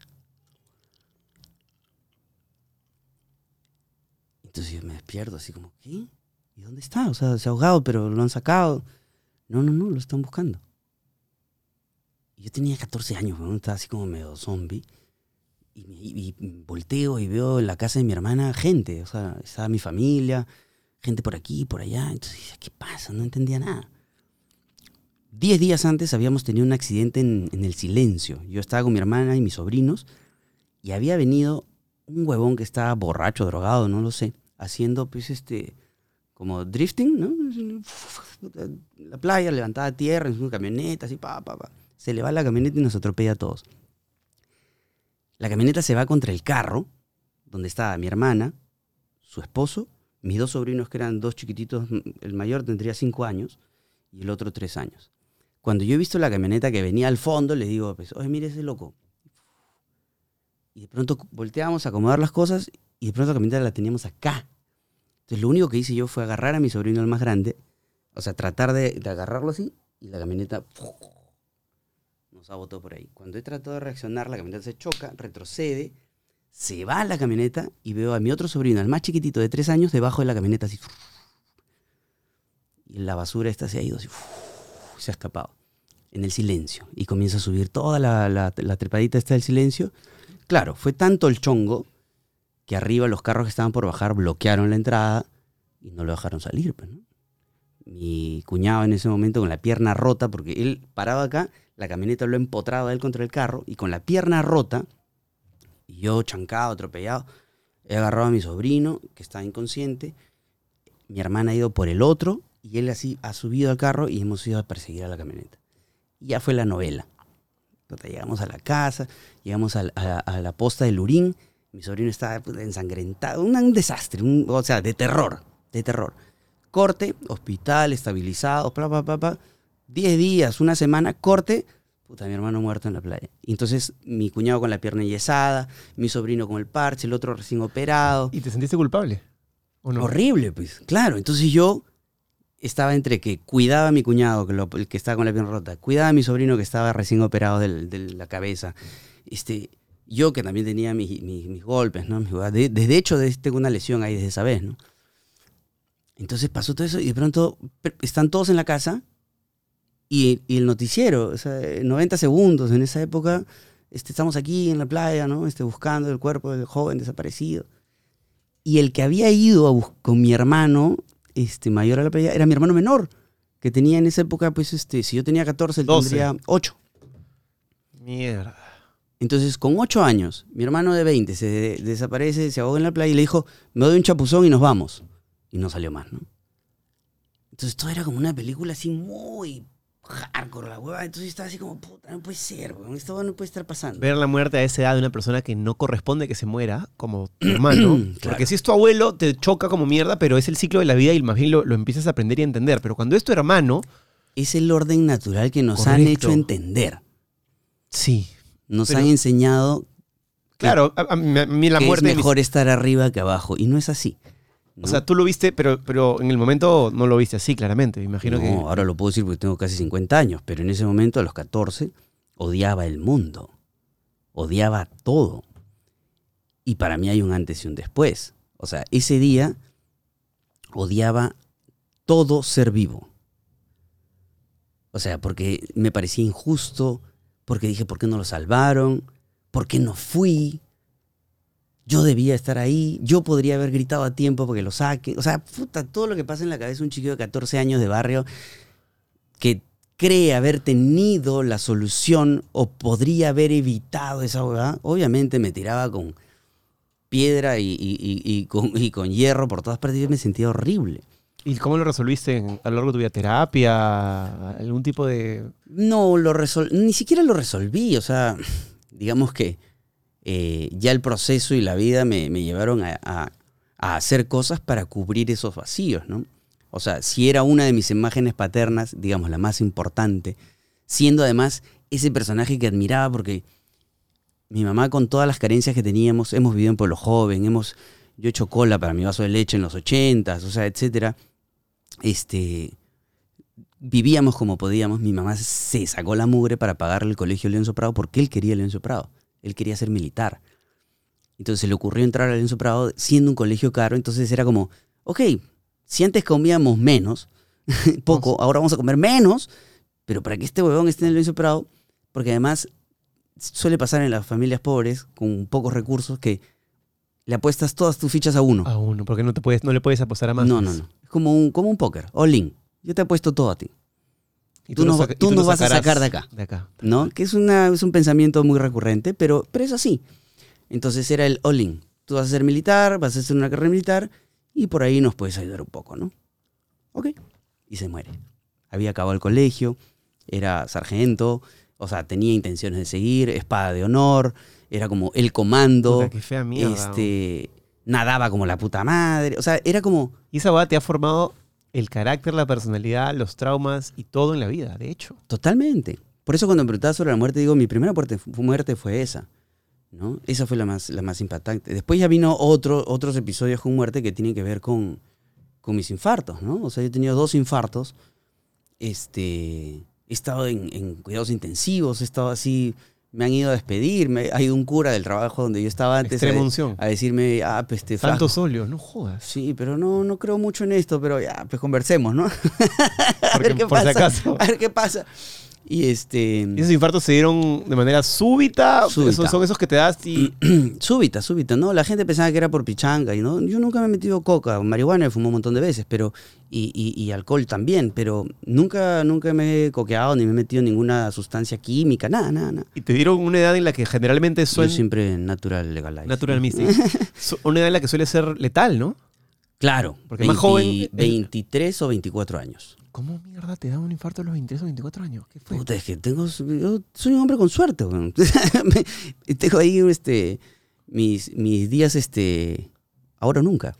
Entonces yo me despierto así como, ¿qué? ¿Y dónde está? O sea, se ha ahogado, pero lo han sacado. No, no, no, lo están buscando. Yo tenía 14 años, ¿no? estaba así como medio zombie. Y, y- volteo y veo en la casa de mi hermana gente, o sea, estaba mi familia, gente por aquí, por allá. Entonces, ¿qué pasa? No entendía nada. Diez días antes habíamos tenido un accidente en, en el silencio. Yo estaba con mi hermana y mis sobrinos y había venido un huevón que estaba borracho, drogado, no lo sé, haciendo pues este, como drifting, ¿no? La playa, levantada tierra en su camioneta, así, pa, pa, pa. Se le va la camioneta y nos atropella a todos. La camioneta se va contra el carro, donde estaba mi hermana, su esposo, mis dos sobrinos que eran dos chiquititos, el mayor tendría cinco años y el otro tres años. Cuando yo he visto la camioneta que venía al fondo, le digo, pues, oye, mire ese loco. Y de pronto volteamos a acomodar las cosas y de pronto la camioneta la teníamos acá. Entonces lo único que hice yo fue agarrar a mi sobrino el más grande, o sea, tratar de, agarrarlo así y la camioneta nos abotó por ahí. Cuando he tratado de reaccionar, la camioneta se choca, retrocede, se va la camioneta y veo a mi otro sobrino, el más chiquitito de tres años, debajo de la camioneta así. Y la basura esta se ha ido así, se ha escapado. En el silencio. Y comienza a subir toda la, la, la trepadita esta del silencio. Claro, fue tanto el chongo que arriba los carros que estaban por bajar bloquearon la entrada y no lo dejaron salir. Pues, ¿no? Mi cuñado en ese momento con la pierna rota, porque él paraba acá, la camioneta lo ha empotrado a él contra el carro y con la pierna rota, y yo chancado, atropellado, he agarrado a mi sobrino que está inconsciente, mi hermana ha ido por el otro y él así ha subido al carro y hemos ido a perseguir a la camioneta. Y ya fue la novela. Puta, llegamos a la casa, llegamos a, la- a- posta del Lurín, mi sobrino estaba puta, ensangrentado, un, desastre, un- o sea, de terror, de terror. Corte, hospital, estabilizado, pa, pa, pa, pa. Diez días, una semana, corte, puta, mi hermano muerto en la playa. Entonces mi cuñado con la pierna enyesada, mi sobrino con el parche, el otro recién operado. ¿Y te sentiste culpable? ¿O no? Horrible, pues. Claro, entonces yo estaba entre que cuidaba a mi cuñado, que, lo- el que estaba con la pierna rota, cuidaba a mi sobrino que estaba recién operado del- de la cabeza. Este, yo que también tenía mis, mis- mis golpes, ¿no? Mis. De- desde hecho, tengo una lesión ahí desde esa vez, ¿no? Entonces pasó todo eso y de pronto están todos en la casa y, y el noticiero, o sea, 90 segundos en esa época, este, estamos aquí en la playa, ¿no? Este, buscando el cuerpo del joven desaparecido. Y el que había ido a con mi hermano este, mayor a la playa era mi hermano menor, que tenía en esa época, pues, este, si yo tenía 14, él 12. tendría 8. Mierda. Entonces, con 8 años, mi hermano de 20 se de- desaparece, se ahoga en la playa y le dijo, me doy un chapuzón y nos vamos. Y no salió más, ¿no? Entonces, todo era como una película así muy hardcore, la hueva. Entonces, estaba así como, puta, no puede ser, weón, esto no puede estar pasando. Ver la muerte a esa edad de una persona que no corresponde que se muera, como tu hermano. Claro. Porque si es tu abuelo, te choca como mierda, pero es el ciclo de la vida y más bien lo, lo empiezas a aprender y a entender. Pero cuando es tu hermano, Es el orden natural que nos han hecho entender. sí. Nos Pero- han enseñado Claro, a, a mí- la que muerte... es mis- mejor estar arriba que abajo. Y no es así. ¿no? O sea, tú lo viste, pero, pero en el momento no lo viste así, claramente. Me imagino no, que... ahora lo puedo decir porque tengo casi 50 años, pero en ese momento, a los 14, odiaba el mundo. Odiaba todo. Y para mí hay un antes y un después. O sea, ese día odiaba todo ser vivo. O sea, porque me parecía injusto, porque dije, ¿por qué no lo salvaron? ¿Por qué no fui? Yo debía estar ahí, yo podría haber gritado a tiempo porque lo saque. O sea, puta, todo lo que pasa en la cabeza de un chico de 14 años de barrio que cree haber tenido la solución o podría haber evitado esa huevada, obviamente me tiraba con piedra y, y- y- y con, y con hierro por todas partes. Yo me sentía horrible. ¿Y cómo lo resolviste a lo largo de tu vida? ¿Terapia? ¿Algún tipo de...? No, lo resol ni siquiera lo resolví. O sea, digamos que eh, ya el proceso y la vida me, llevaron a hacer cosas para cubrir esos vacíos, ¿no? O sea, si era una de mis imágenes paternas, digamos, la más importante, siendo además ese personaje que admiraba porque mi mamá con todas las carencias que teníamos, hemos vivido en Pueblo Joven, hemos, yo he hecho cola para mi vaso de leche en los ochentas, o sea, etcétera. Este, vivíamos como podíamos. Mi mamá se sacó la mugre para pagarle el colegio Leoncio Prado porque él quería Leoncio Prado. Él quería ser militar. Entonces se le ocurrió entrar a Leoncio Prado siendo un colegio caro. Entonces era como, ok, si antes comíamos menos, poco, ahora vamos a comer menos, pero para que este huevón esté en el Leoncio Prado, porque además suele pasar en las familias pobres con pocos recursos que le apuestas todas tus fichas a uno. A uno, porque no, te puedes, no le puedes apostar a más. no, no, no. Es como un, como un póker, all in. Yo te apuesto todo a ti. Y Tú no- tú nos vas a sacar de acá. De acá. ¿no? Que es, una, es un pensamiento muy recurrente, pero, pero es así. Entonces era el all-in. Tú vas a ser militar, vas a hacer una carrera militar y por ahí nos puedes ayudar un poco, ¿no? Ok. Y se muere. Había acabado el colegio, era sargento, o sea, tenía intenciones de seguir, espada de honor, era como el comando, Puta, qué fea mierda. este, nadaba como la puta madre, o sea, era como, Y esa te ha formado el carácter, la personalidad, los traumas y todo en la vida, de hecho. Totalmente. Por eso cuando me preguntabas sobre la muerte, digo, mi primera muerte, fu- muerte fue esa. ¿no? Esa fue la más, la más impactante. Después ya vino otro, otros episodios con muerte que tienen que ver con, con mis infartos, ¿no? O sea, yo he tenido dos infartos. Este, he estado en, en cuidados intensivos, he estado así, me han ido a despedir, me ha ido un cura del trabajo donde yo estaba antes a, a decirme, ah, pues este, Santos no jodas. Sí, pero no, no creo mucho en esto, pero ya, pues conversemos, ¿no? a Porque, ver qué por si acaso. A ver qué pasa. Y este. ¿Y esos infartos se dieron de manera súbita? Súbita. Esos son esos que te das y... súbita, súbita, ¿no? La gente pensaba que era por pichanga y no. Yo nunca me he metido coca, marihuana, he fumado un montón de veces, pero. Y, y- y alcohol también, pero nunca, nunca me he coqueado ni me he metido ninguna sustancia química, nada, nada, nada. y te dieron una edad en la que generalmente Yo suena... siempre natural legalize. Natural Mystic. Una edad en la que suele ser letal, ¿no? Claro, Porque más joven- eh, 23 o 24 años. ¿Cómo mierda te da un infarto a los 23 o 24 años? ¿Qué fue? Puta, es que tengo. Yo soy un hombre con suerte, weón. Tengo ahí este, mis, mis días, este. Ahora o nunca.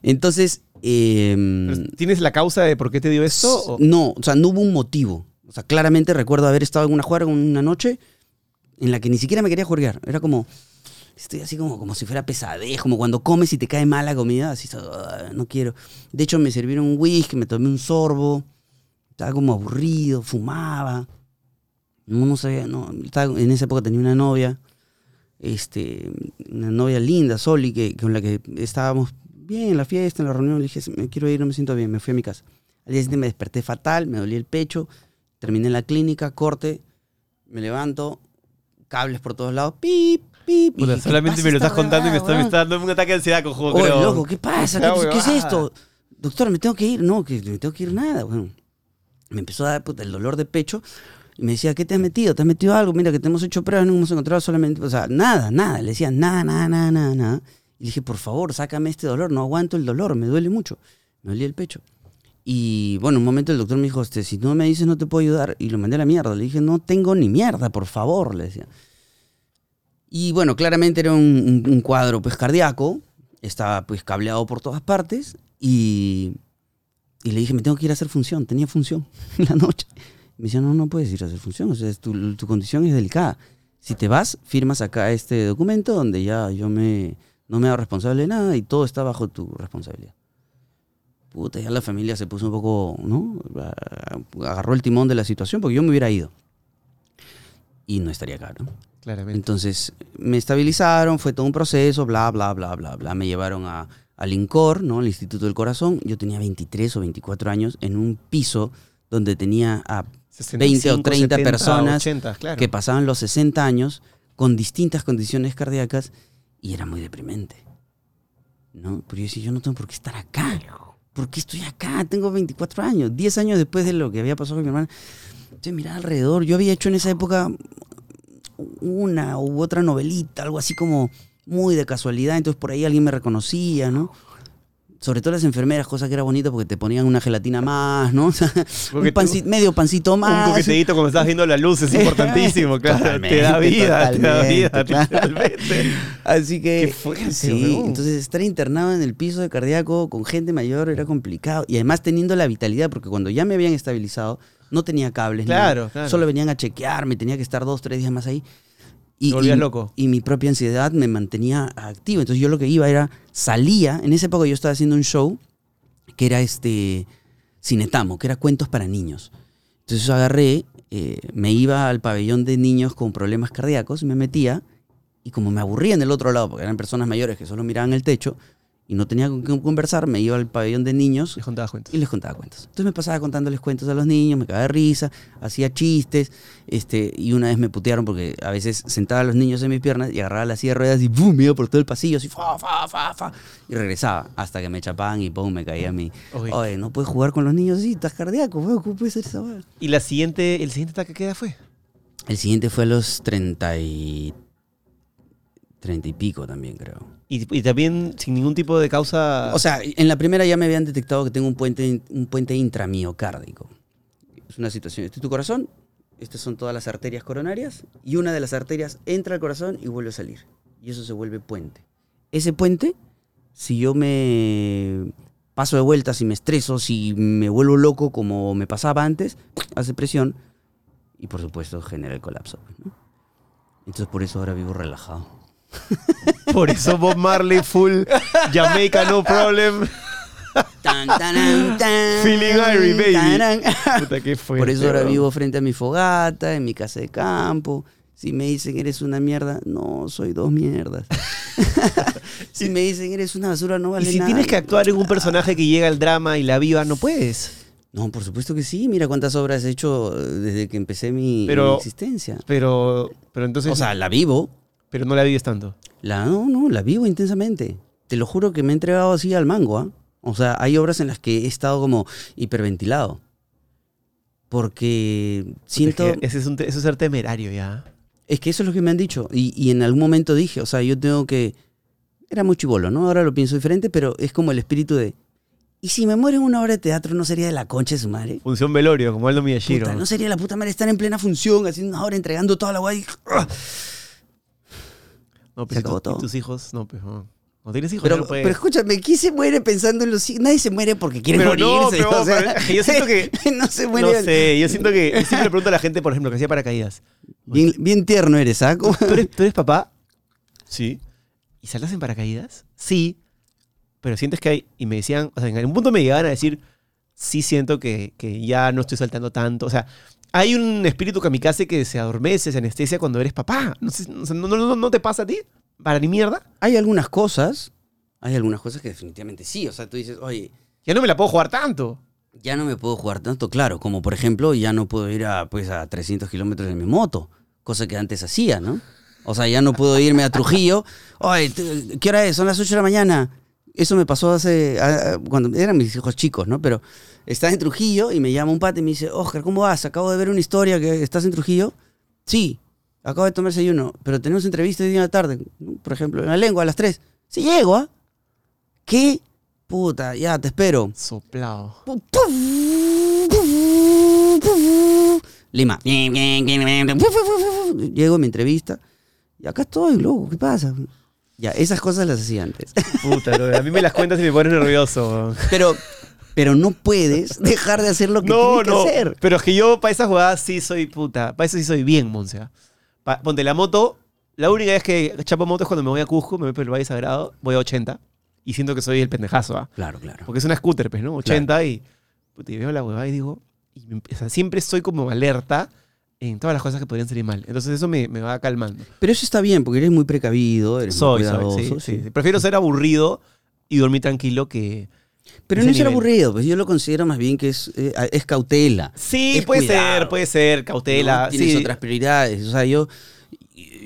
Entonces. em, ¿Tienes la causa de por qué te dio esto? o- No, o sea, no hubo un motivo. O sea, claramente recuerdo haber estado en una juerga una noche en la que ni siquiera me quería juergar. Era como. Estoy así como, como si fuera pesadez, como cuando comes y te cae mal la comida, así, "Ah, no quiero. De hecho, me sirvieron un whisky, me tomé un sorbo, estaba como aburrido, fumaba. No, no sabía, no, estaba- en esa época tenía una novia, este, una novia linda, Soli, que, con la que estábamos bien en la fiesta, en la reunión, le dije, me quiero ir, no me siento bien, me fui a mi casa. Al día siguiente me desperté fatal, me dolía el pecho, terminé en la clínica, corte, me levanto, cables por todos lados, pip, pip. Puta, y, ¿qué solamente me lo estás contando y me está, me está dando un ataque de ansiedad, cojudo, Oye, creo. loco, ¿qué pasa? ¿Qué, Esta ¿qué es esto? Doctor, me tengo que ir. No, que me tengo que ir nada. Bueno, me empezó a dar puta, el dolor de pecho y me decía, ¿qué te has metido? ¿Te has metido algo? Mira, que te hemos hecho pruebas, no hemos encontrado solamente, o sea, nada, nada. Le decía, nada, nada, nada, nada, nada. Y le dije, por favor, sácame este dolor, no aguanto el dolor, me duele mucho. Me dolía el pecho. Y bueno, un momento el doctor me dijo, este, si no me dices no te puedo ayudar. Y lo mandé a la mierda. Le dije, no tengo ni mierda, por favor, le decía. Y bueno, claramente era un, un- cuadro pues cardíaco, estaba pues cableado por todas partes y, y le dije, me tengo que ir a hacer función, tenía función en la noche. Me decía, no, no puedes ir a hacer función, o sea, tu, tu condición es delicada. Si te vas, firmas acá este documento donde ya yo me, no me hago responsable de nada y todo está bajo tu responsabilidad. Puta, ya la familia se puso un poco, ¿no? Agarró el timón de la situación porque yo me hubiera ido. Y no estaría acá, ¿no? Claramente. Entonces me estabilizaron, fue todo un proceso, bla, bla, bla, bla, bla. Me llevaron a, al INCOR, ¿no? Al Instituto del Corazón. Yo tenía 23 o 24 años en un piso donde tenía a 20 o 30 personas 80, claro. que pasaban los 60 años con distintas condiciones cardíacas y era muy deprimente. ¿No? Pero yo decía, yo no tengo por qué estar acá. ¿Por qué estoy acá? Tengo 24 años, 10 años después de lo que había pasado con mi hermana. Entonces miraba alrededor. Yo había hecho en esa época una u otra novelita, algo así como muy de casualidad. Entonces por ahí alguien me reconocía, ¿no? Sobre todo las enfermeras, cosa que era bonita porque te ponían una gelatina más, ¿no? O sea, un panci- medio pancito Un más. coqueteíto cuando estás viendo la luz es importantísimo, claro. Te da vida, te da vida, claro. literalmente. Así que Qué fuerte, sí, entonces estar internado en el piso de cardíaco con gente mayor era complicado y además teniendo la vitalidad porque cuando ya me habían estabilizado no tenía cables, Claro, nada. claro. solo venían a chequearme, tenía que estar dos, tres días más ahí. Y, Te volvías y- loco. y mi propia ansiedad me mantenía activo. Entonces yo lo que iba era, salía, en esa época yo estaba haciendo un show que era este Cinetamo, que era cuentos para niños. Entonces agarré, eh, me iba al pabellón de niños con problemas cardíacos, me metía, y como me aburría en el otro lado, porque eran personas mayores que solo miraban el techo, y no tenía con quién conversar, me iba al pabellón de niños Les contaba cuentos. y les contaba cuentos. Entonces me pasaba contándoles cuentos a los niños, me cagaba de risa, hacía chistes, este, y una vez me putearon porque a veces sentaba a los niños en mis piernas y agarraba la silla de ruedas y ¡pum! me iba por todo el pasillo, así, fa, fa, fa, fa, y regresaba hasta que me chapaban y ¡pum! me caía a mí. Oye. Oye, no puedes jugar con los niños así, estás cardíaco, weón, ¿cómo puede ser esa weá? ¿Y la siguiente, el siguiente ataque qué edad fue? El siguiente fue a los 30 y... 30 y pico también, creo. Y, y también sin ningún tipo de causa. O sea, en la primera ya me habían detectado que tengo un puente, un puente intramiocárdico. Es una situación, este es tu corazón, estas son todas las arterias coronarias, y una de las arterias entra al corazón y vuelve a salir. Y eso se vuelve puente. Ese puente, si yo me paso de vuelta, si me estreso, si me vuelvo loco como me pasaba antes, hace presión y por supuesto genera el colapso. ¿no? Entonces por eso ahora vivo relajado. Por eso Bob Marley full Jamaica no problem. Tan, tan, Feeling Irie, baby. taran. Puta, qué fuerte, Por eso ahora vivo frente a mi fogata, en mi casa de campo. Si me dicen eres una mierda, no, soy dos mierdas. si me dicen eres una basura, no Y vale si nada. tienes que actuar en un personaje que llega al drama y la viva, no puedes. No, por supuesto que sí. Mira cuántas obras he hecho eh, desde que empecé mi, Pero- mi existencia. Pero, pero entonces. O sea, la vivo. Pero no la vives tanto. La, no, no, la vivo intensamente. Te lo juro que me he entregado así al mango, ¿ah? O sea, hay obras en las que he estado como hiperventilado. Porque siento... Es que ese es un eso es ser temerario ya. Es que eso es lo que me han dicho. Y, y en algún momento dije, o sea, yo tengo que... Era muy chivolo, ¿no? Ahora lo pienso diferente, pero es como el espíritu de... ¿Y si me muero en una obra de teatro, no sería de la concha de su madre? Función velorio, como Aldo Miyashiro. Puta, no sería la puta madre estar en plena función, haciendo una hora, entregando toda la guay. No, Se pues, acabó todo. tus hijos, no, pues, no. No tienes hijos, Pero, no puedes. pero escúchame, ¿quién se muere pensando en los hijos? Nadie se muere porque quiere Pero no, morirse. pero- o sea, pero yo siento que- no se muere. no sé, yo siento que yo siempre le pregunto a la gente, por ejemplo, que hacía paracaídas. Bien, bien tierno eres, ¿ah? ¿Cómo? ¿Tú eres, tú eres papá? Sí. ¿Y saltas en paracaídas? Sí. Pero sientes que hay. Y me decían, o sea, en algún punto me llegaban a decir, sí siento que, que ya no estoy saltando tanto. O sea, hay un espíritu kamikaze que se adormece, se anestesia cuando eres papá. No, sé, o sea, no, no, no, ¿no te pasa a ti? ¿Para ni mierda? Hay algunas cosas, hay algunas cosas que definitivamente sí. O sea, tú dices, oye, Ya no me la puedo jugar tanto. ya no me puedo jugar tanto, claro. Como por ejemplo, ya no puedo ir a, pues, a 300 kilómetros en mi moto, cosa que antes hacía, ¿no? O sea, ya no puedo irme a Trujillo. Oye, ¿qué hora es? Son las 8 de la mañana. Eso me pasó hace. a- a- cuando eran mis hijos chicos, ¿no? Pero estaba en Trujillo y me llama un pate y me dice: Oscar, ¿cómo vas? Acabo de ver una historia que estás en Trujillo. Sí, acabo de tomar desayuno, pero tenemos entrevista hoy día en la tarde. Por ejemplo, en la lengua a las 3. Sí, llego, ¿ah? ¿Qué? Puta, ya, te espero. Soplado. Lima. Llego a mi entrevista y acá estoy, loco, ¿qué pasa? Ya, esas cosas las hacía antes. Puta, a mí me las cuentas y me pones nervioso. Pero, pero no puedes dejar de hacer lo que No, tienes que no. hacer. Pero es que yo para esas jugadas sí soy puta. Para eso sí soy bien, Monse. Pa- ponte la moto. La única vez que chapo moto es cuando me voy a Cusco, me voy por el Valle Sagrado, voy a 80. Y siento que soy el pendejazo, ¿ah? Claro, claro. Porque es una scooter, pues, ¿no? 80 y, puta, y veo la huevada y digo, y me- o sea, siempre estoy como alerta en todas las cosas que podrían salir mal. Entonces eso me, me va calmando. Pero eso está bien, porque eres muy precavido, eres Soy, muy soy, sí, sí. Prefiero ser aburrido y dormí tranquilo que... Pero no es aburrido, pues yo lo considero más bien que es, eh, es cautela. Sí, Es puede cuidado, ser, puede ser, cautela. ¿no? Tienes sí. otras prioridades. O sea, yo,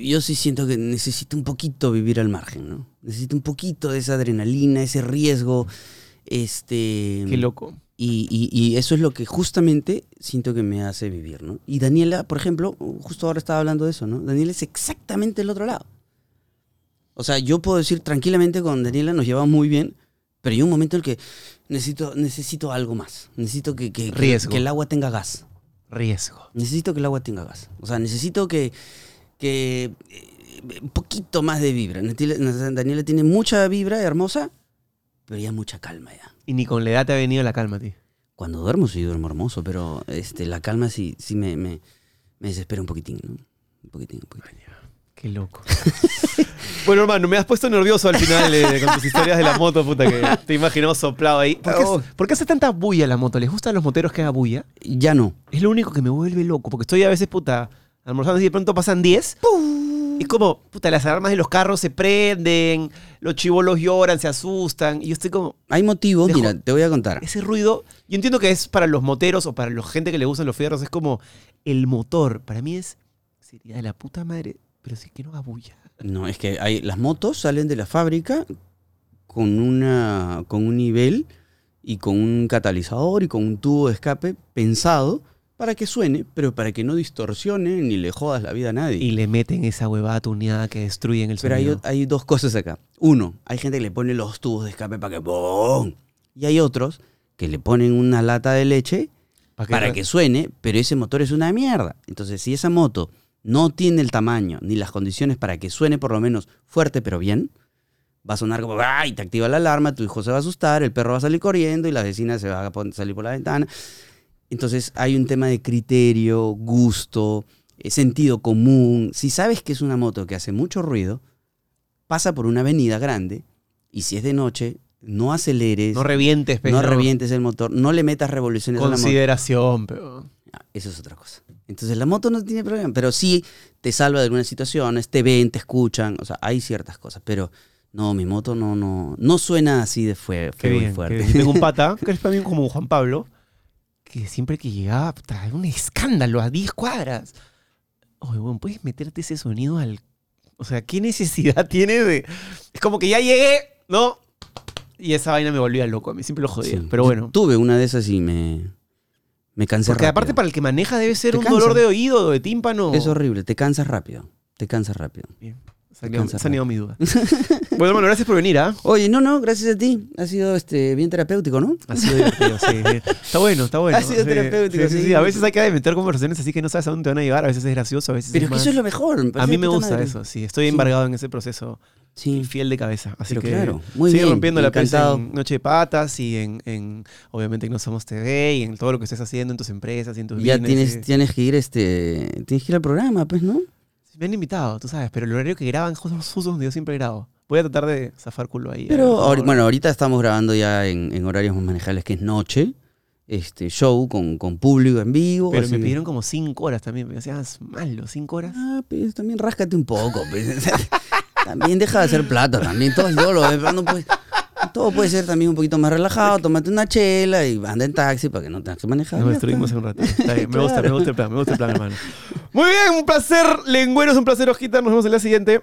yo sí siento que necesito un poquito vivir al margen, ¿no? Necesito un poquito de esa adrenalina, ese riesgo. Este. Qué loco. Y, y- y eso es lo que justamente siento que me hace vivir, ¿no? Y Daniela, por ejemplo, justo ahora estaba hablando de eso, ¿no? Daniela es exactamente el otro lado. O sea, yo puedo decir tranquilamente con Daniela nos llevamos muy bien, pero hay un momento en el que necesito, necesito algo más. Necesito que, que- que- Riesgo. que el agua tenga gas. Riesgo. Necesito que el agua tenga gas. O sea, necesito que, que eh, un poquito más de vibra. Daniela tiene mucha vibra hermosa, pero ya mucha calma ya. Y ni con la edad te ha venido la calma a ti. Cuando duermo sí duermo hermoso, pero este, la calma sí, sí me, me, me desespera un poquitín, ¿no? Un poquitín, un poquitín. Qué loco. bueno, hermano, me has puesto nervioso al final eh, con tus historias de la moto, puta, que te he imaginado soplado ahí. ¿Por qué, Oh. por qué hace tanta bulla la moto? ¿Les gustan los moteros que haga bulla? Ya no. Es lo único que me vuelve loco, porque estoy a veces, puta, almorzando y de pronto pasan 10. Y es como, puta, las alarmas de los carros se prenden, los chivolos lloran, se asustan. Y yo estoy como, Hay motivos, mira, te voy a contar. ese ruido, yo entiendo que es para los moteros o para la gente que le gustan los fierros, es como el motor. Para mí es, sería de la puta madre, pero sí que no haga bulla. No, es que hay, las motos salen de la fábrica con, una, con un nivel y con un catalizador y con un tubo de escape pensado para que suene, pero para que no distorsione ni le jodas la vida a nadie. Y le meten esa huevada tuneada que destruyen el Pero hay, sonido. hay dos cosas acá. Uno, hay gente que le pone los tubos de escape para que ¡bom! Y hay otros que le ponen una lata de leche ¿Para qué? para que suene, pero ese motor es una mierda. Entonces, si esa moto no tiene el tamaño ni las condiciones para que suene por lo menos fuerte pero bien, va a sonar como ¡ay! Te activa la alarma, tu hijo se va a asustar, el perro va a salir corriendo y la vecina se va a salir por la ventana. Entonces, hay un tema de criterio, gusto, eh, sentido común. Si sabes que es una moto que hace mucho ruido, pasa por una avenida grande y si es de noche, no aceleres, No revientes, no pero revientes el motor, no le metas revoluciones a la moto. Consideración, pero... Ah, Eso es otra cosa. Entonces la moto no tiene problema, pero sí te salva de algunas situaciones, te ven, te escuchan, o sea, hay ciertas cosas, pero no, mi moto no, no, no suena así de fue, Qué feo y bien, qué fuerte. Yo tengo un pata, que es también como Juan Pablo, que siempre que llegaba, era un escándalo a 10 cuadras. Oye, bueno, ¿puedes meterte ese sonido al... O sea, ¿qué necesidad tiene de...? Es como que ya llegué, ¿no? Y esa vaina me volvía loco, a mí siempre lo jodía. Sí. Pero bueno. Tuve una de esas y me, me cansé Porque aparte para el que maneja debe ser un cansa. dolor de oído, de tímpano. Es horrible, te cansas rápido, te cansas rápido. Bien. Salió, salió mi duda. bueno, hermano, gracias por venir, ¿ah? Oye, no, no, gracias a ti, ha sido este, bien terapéutico, ¿no? Ha sido divertido, sí, sí. Está bueno, está bueno. Ha sido Sí, terapéutico, sí, sí, sí. A veces hay que meter conversaciones así que no sabes a dónde te van a llegar. A veces es gracioso, a veces Pero es que más- eso es lo mejor. A mí me gusta madre. eso, sí. Estoy embargado en ese proceso Sí. fiel de cabeza. Así Pero que claro, muy sigue bien, rompiendo la encantado. en Noche de Patas y en, en, obviamente, en No Somos TV y en todo lo que estés haciendo en tus empresas y en tus Ya business, tienes, tienes que ir este, tienes que ir al programa, pues, ¿no? Me han invitado, tú sabes, pero el horario que graban justo donde yo siempre grabo. Voy a tratar de zafar culo ahí. Pero a lo ahori- mejor. bueno, ahorita estamos grabando ya en, en horarios más manejables, que es noche, este show con, con público en vivo. Pero así me pidieron como cinco horas también. Me decías, malo, cinco horas. Ah, pues también ráscate un poco. pues. también deja de hacer plata, también todo yo lo veo, pero no puede- todo puede ser también un poquito más relajado, tómate una chela y anda en taxi para que no tengas que manejar. Nos destruimos en un rato. Está bien, me gusta, me gusta el plan, me gusta el plan, hermano. Muy bien, un placer, lengüeros, un placer, hojita. Nos vemos en la siguiente.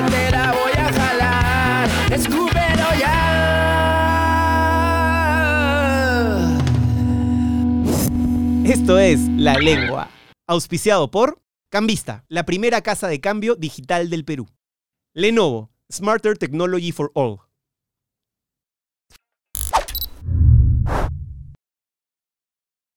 Lengua voy a jalar, ya. Esto es La Lengua, auspiciado por Cambista, la primera casa de cambio digital del Perú. Lenovo, Smarter Technology for All.